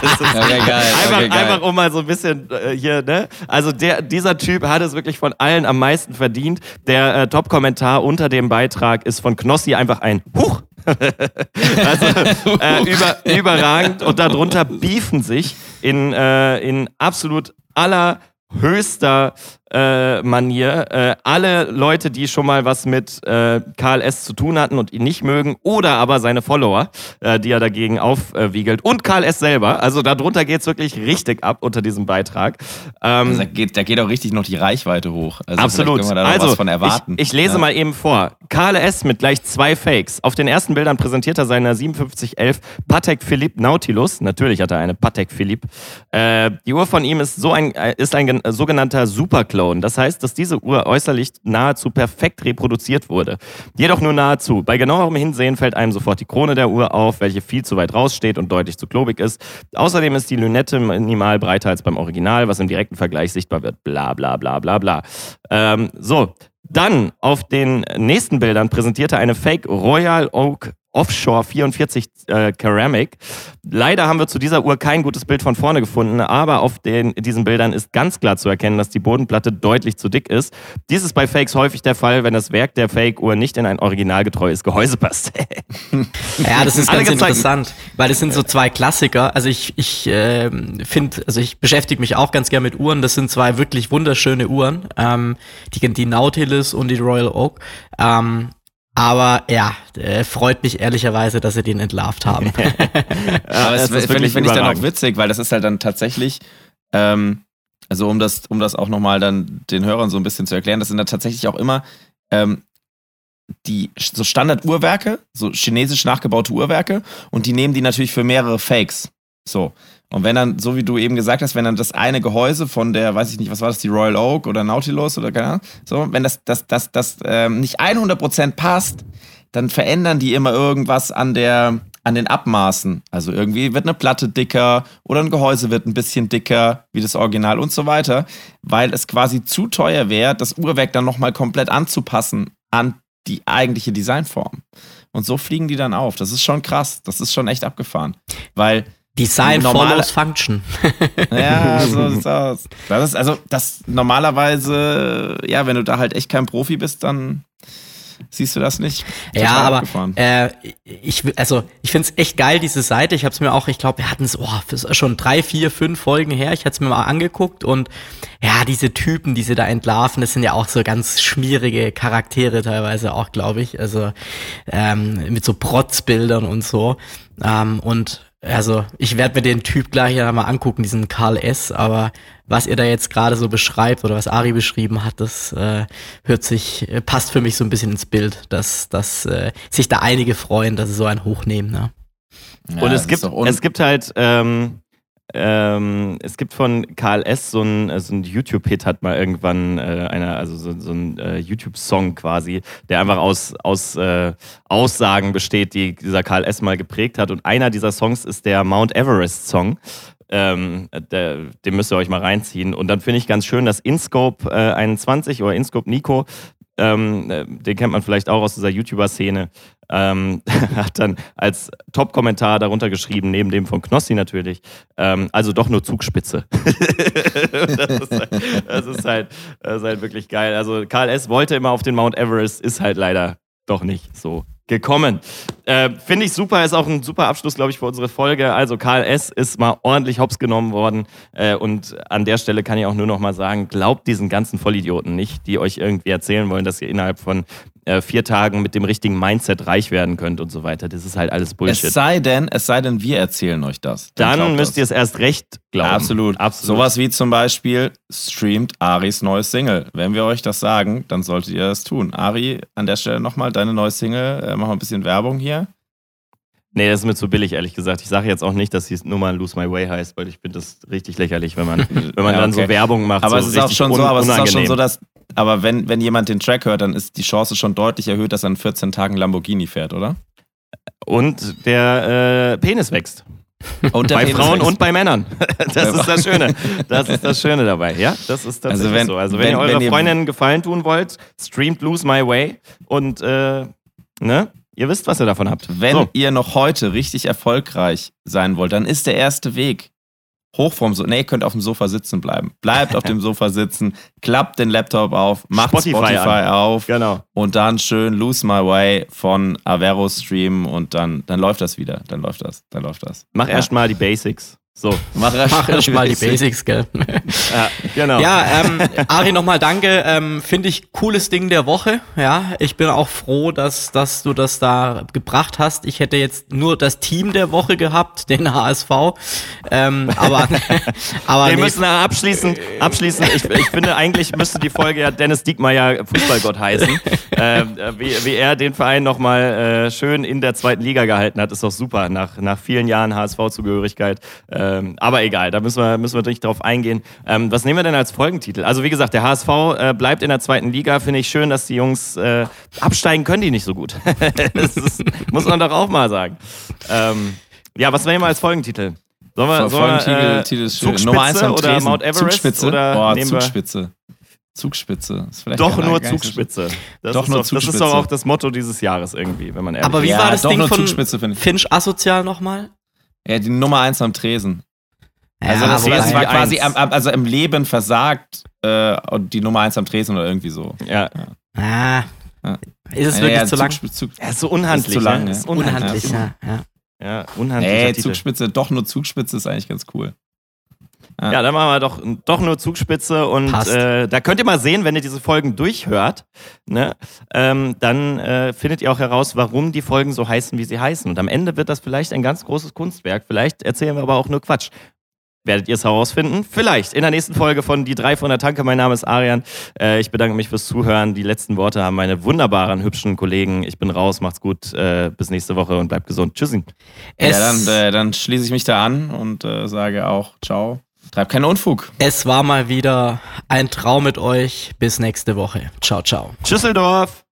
Das ist Okay, geil. einfach, okay, geil. einfach um mal so ein bisschen äh, hier, ne? Also der, dieser Typ hat es wirklich von allen am meisten verdient. Der äh, Top-Kommentar unter dem Beitrag ist von Knossi einfach ein Huch. also äh, über, überragend und darunter beefen sich in, äh, in absolut aller höchster äh, Manier äh, alle Leute, die schon mal was mit äh, KLS zu tun hatten und ihn nicht mögen, oder aber seine Follower, äh, die er dagegen aufwiegelt und KLS selber. Also darunter geht es wirklich richtig ab unter diesem Beitrag. Ähm, Also da, geht, da geht auch richtig noch die Reichweite hoch. Also Absolut. können wir da noch also, was von erwarten. Ich, ich lese Ja. mal eben vor. KLS mit gleich zwei Fakes. Auf den ersten Bildern präsentiert er seine 5711 Patek Philippe Nautilus. Natürlich hat er eine Patek Philippe. Äh, die Uhr von ihm ist, so ein, äh, ist ein gen- sogenannter Superclone. Das heißt, dass diese Uhr äußerlich nahezu perfekt reproduziert wurde. Jedoch nur nahezu. Bei genauerem Hinsehen fällt einem sofort die Krone der Uhr auf, welche viel zu weit raussteht und deutlich zu klobig ist. Außerdem ist die Lünette minimal breiter als beim Original, was im direkten Vergleich sichtbar wird. Bla bla bla bla bla. Ähm, so, dann auf den nächsten Bildern präsentierte eine Fake Royal Oak Offshore 44 äh, Ceramic. Leider haben wir zu dieser Uhr kein gutes Bild von vorne gefunden, aber auf den, diesen Bildern ist ganz klar zu erkennen, dass die Bodenplatte deutlich zu dick ist. Dies ist bei Fakes häufig der Fall, wenn das Werk der Fake-Uhr nicht in ein originalgetreues Gehäuse passt. Ja, das ist ganz interessant, weil das sind so zwei Klassiker. Also ich, ich ähm, finde, also ich beschäftige mich auch ganz gern mit Uhren. Das sind zwei wirklich wunderschöne Uhren, ähm, die, die Nautilus und die Royal Oak. Ähm, aber ja, äh, freut mich ehrlicherweise, dass sie den entlarvt haben. Aber das ist finde ich, find ich dann auch witzig, weil das ist halt dann tatsächlich, ähm, also um das, um das auch nochmal dann den Hörern so ein bisschen zu erklären, das sind dann tatsächlich auch immer ähm, die so Standard-Uhrwerke, so chinesisch nachgebaute Uhrwerke und die nehmen die natürlich für mehrere Fakes. So. Und wenn dann, so wie du eben gesagt hast, wenn dann das eine Gehäuse von der, weiß ich nicht, was war das, die Royal Oak oder Nautilus oder keine Ahnung, so, wenn das, das, das, das ähm, nicht 100% passt, dann verändern die immer irgendwas an der, an den Abmaßen. Also irgendwie wird eine Platte dicker oder ein Gehäuse wird ein bisschen dicker, wie das Original und so weiter, weil es quasi zu teuer wäre, das Uhrwerk dann nochmal komplett anzupassen an die eigentliche Designform. Und so fliegen die dann auf. Das ist schon krass. Das ist schon echt abgefahren. Weil Design Normale- follows Function. ja, so sieht's aus. Das ist also, das normalerweise, ja, wenn du da halt echt kein Profi bist, dann siehst du das nicht. Ja, Total aber abgefahren. äh, ich, also ich find's echt geil, diese Seite. Ich habe es mir auch, ich glaube, wir hatten es oh, schon drei, vier, fünf Folgen her. Ich hatte es mir mal angeguckt und ja, diese Typen, die sie da entlarven, das sind ja auch so ganz schmierige Charaktere teilweise auch, glaube ich. Also ähm, mit so Protzbildern und so. Ähm, und also ich werde mir den Typ gleich ja mal angucken, diesen Karl S. Aber was ihr da jetzt gerade so beschreibt oder was Ari beschrieben hat, das äh, hört sich, äh, passt für mich so ein bisschen ins Bild, dass, dass äh, sich da einige freuen, dass sie so einen hochnehmen. Ne? Ja, und es gibt, es gibt halt, ähm, ähm, es gibt von KLS so ein, äh, so ein YouTube-Hit, hat mal irgendwann äh, einer, also so, so ein äh, YouTube-Song quasi, der einfach aus, aus äh, Aussagen besteht, die dieser KLS mal geprägt hat. Und einer dieser Songs ist der Mount Everest-Song. Ähm, der, den müsst ihr euch mal reinziehen. Und dann finde ich ganz schön, dass InScope äh, 21 oder InScope Nico, ähm, äh, den kennt man vielleicht auch aus dieser YouTuber-Szene, ähm, hat dann als Top-Kommentar darunter geschrieben, neben dem von Knossi natürlich, ähm, also doch nur Zugspitze. das, ist halt, das, ist halt, das ist halt wirklich geil. Also Karl S. wollte immer auf den Mount Everest, ist halt leider doch nicht so gekommen. Äh, Finde ich super, ist auch ein super Abschluss, glaube ich, für unsere Folge. Also Karl S. ist mal ordentlich hops genommen worden äh, und an der Stelle kann ich auch nur noch mal sagen, glaubt diesen ganzen Vollidioten nicht, die euch irgendwie erzählen wollen, dass ihr innerhalb von äh, vier Tagen mit dem richtigen Mindset reich werden könnt und so weiter. Das ist halt alles Bullshit. es sei denn, es sei denn, wir erzählen euch das. Dann glaubt müsst ihr das. es erst recht glauben. Absolut. Absolut. Sowas wie zum Beispiel streamt Aris neues Single. Wenn wir euch das sagen, dann solltet ihr das tun. Ari, an der Stelle nochmal deine neue Single. Äh, mach mal ein bisschen Werbung hier. Nee, das ist mir zu billig, ehrlich gesagt. Ich sage jetzt auch nicht, dass sie nur mal Lose My Way heißt, weil ich finde das richtig lächerlich, wenn man, wenn man Ja, dann okay. so Werbung macht. Aber so es ist schon so, aber es ist auch schon so, dass. Aber wenn, wenn jemand den Track hört, dann ist die Chance schon deutlich erhöht, dass er in 14 Tagen Lamborghini fährt, oder? Und der äh, Penis wächst. Und bei Penis Frauen wächst. und bei Männern. Das ist das Schöne. Das ist das Schöne dabei. Ja, das ist tatsächlich Also wenn- so. Also wenn, wenn- ihr eurer Freundin einen Gefallen tun wollt, streamt Lose My Way und äh, ne, ihr wisst, was ihr davon habt. Wenn so. ihr noch heute richtig erfolgreich sein wollt, dann ist der erste Weg hoch vom Sofa. Nee, ihr könnt auf dem Sofa sitzen bleiben. Bleibt auf dem Sofa sitzen, klappt den Laptop auf, macht Spotify Spotify, auf Genau. und dann schön Lose My Way von Avero streamen und dann, dann läuft das wieder. Dann läuft das. Dann läuft das. Mach Ja. erst mal die Basics. So. Mach, Mach erst mal die Basics, gell? Ja, genau. Ja, ähm, Ari, nochmal danke. Ähm, Finde ich cooles Ding der Woche. Ja, ich bin auch froh, dass, dass du das da gebracht hast. Ich hätte jetzt nur das Team der Woche gehabt, den HSV. Ähm, aber aber Wir nee, müssen abschließen, abschließen. Ich, ich finde, eigentlich müsste die Folge ja Dennis Diekmeyer Fußballgott heißen. Ähm, äh, wie, wie er den Verein nochmal äh, schön in der zweiten Liga gehalten hat, ist doch super. Nach, nach vielen Jahren HSV-Zugehörigkeit. Ähm, aber egal, da müssen wir, müssen wir nicht drauf eingehen. Ähm, was nehmen wir denn als Folgentitel? Also, wie gesagt, der HSV äh, bleibt in der zweiten Liga. Finde ich schön, dass die Jungs äh, absteigen können, die nicht so gut. das ist, muss man doch auch mal sagen. Ähm, ja, was nehmen wir als Folgentitel? Sollen wir, sollen wir Folgentitel äh, Titel ist schön. Zugspitze Nummer eins am oder Tresen. Mount Everest Zugspitze. oder Boah, Zugspitze. Zugspitze. Ist vielleicht Doch nur. Zugspitze. Das, Doch ist nur doch, das ist Zugspitze. doch auch das Motto dieses Jahres irgendwie, wenn man ehrlich aber wie Ja, war das doch Ding nur von Zugspitze, finde ich. Finch asozial nochmal? Ja, die Nummer eins am Tresen. Also Ja, das Tresen war quasi am, am, also im Leben versagt äh, und die Nummer eins am Tresen oder irgendwie so. Ja. Ah, Ja. ist es Ja, wirklich ja, zu lang? Zugspitze- Zug, Er ist so unhandlich. Ist zu lang, ne? ja. Ist unhandlich. Unhandlich, ja. ja. Ja, unhandlicher Nee, Titel. Zugspitze, doch nur Zugspitze ist eigentlich ganz cool. Ja, dann machen wir doch, doch nur Zugspitze und äh, da könnt ihr mal sehen, wenn ihr diese Folgen durchhört, ne, ähm, dann äh, findet ihr auch heraus, warum die Folgen so heißen, wie sie heißen. Und am Ende wird das vielleicht ein ganz großes Kunstwerk. Vielleicht erzählen wir aber auch nur Quatsch. Werdet ihr es herausfinden? Vielleicht in der nächsten Folge von Die drei von der Tanke. Mein Name ist Arian. Äh, ich bedanke mich fürs Zuhören. Die letzten Worte haben meine wunderbaren, hübschen Kollegen. Ich bin raus, macht's gut. Äh, bis nächste Woche und bleibt gesund. Tschüssi. Es, ja, dann, äh, dann schließe ich mich da an und äh, sage auch Ciao. Treib keinen Unfug. es war mal wieder ein Traum mit euch. Bis nächste Woche. Ciao, ciao. Tschüsseldorf.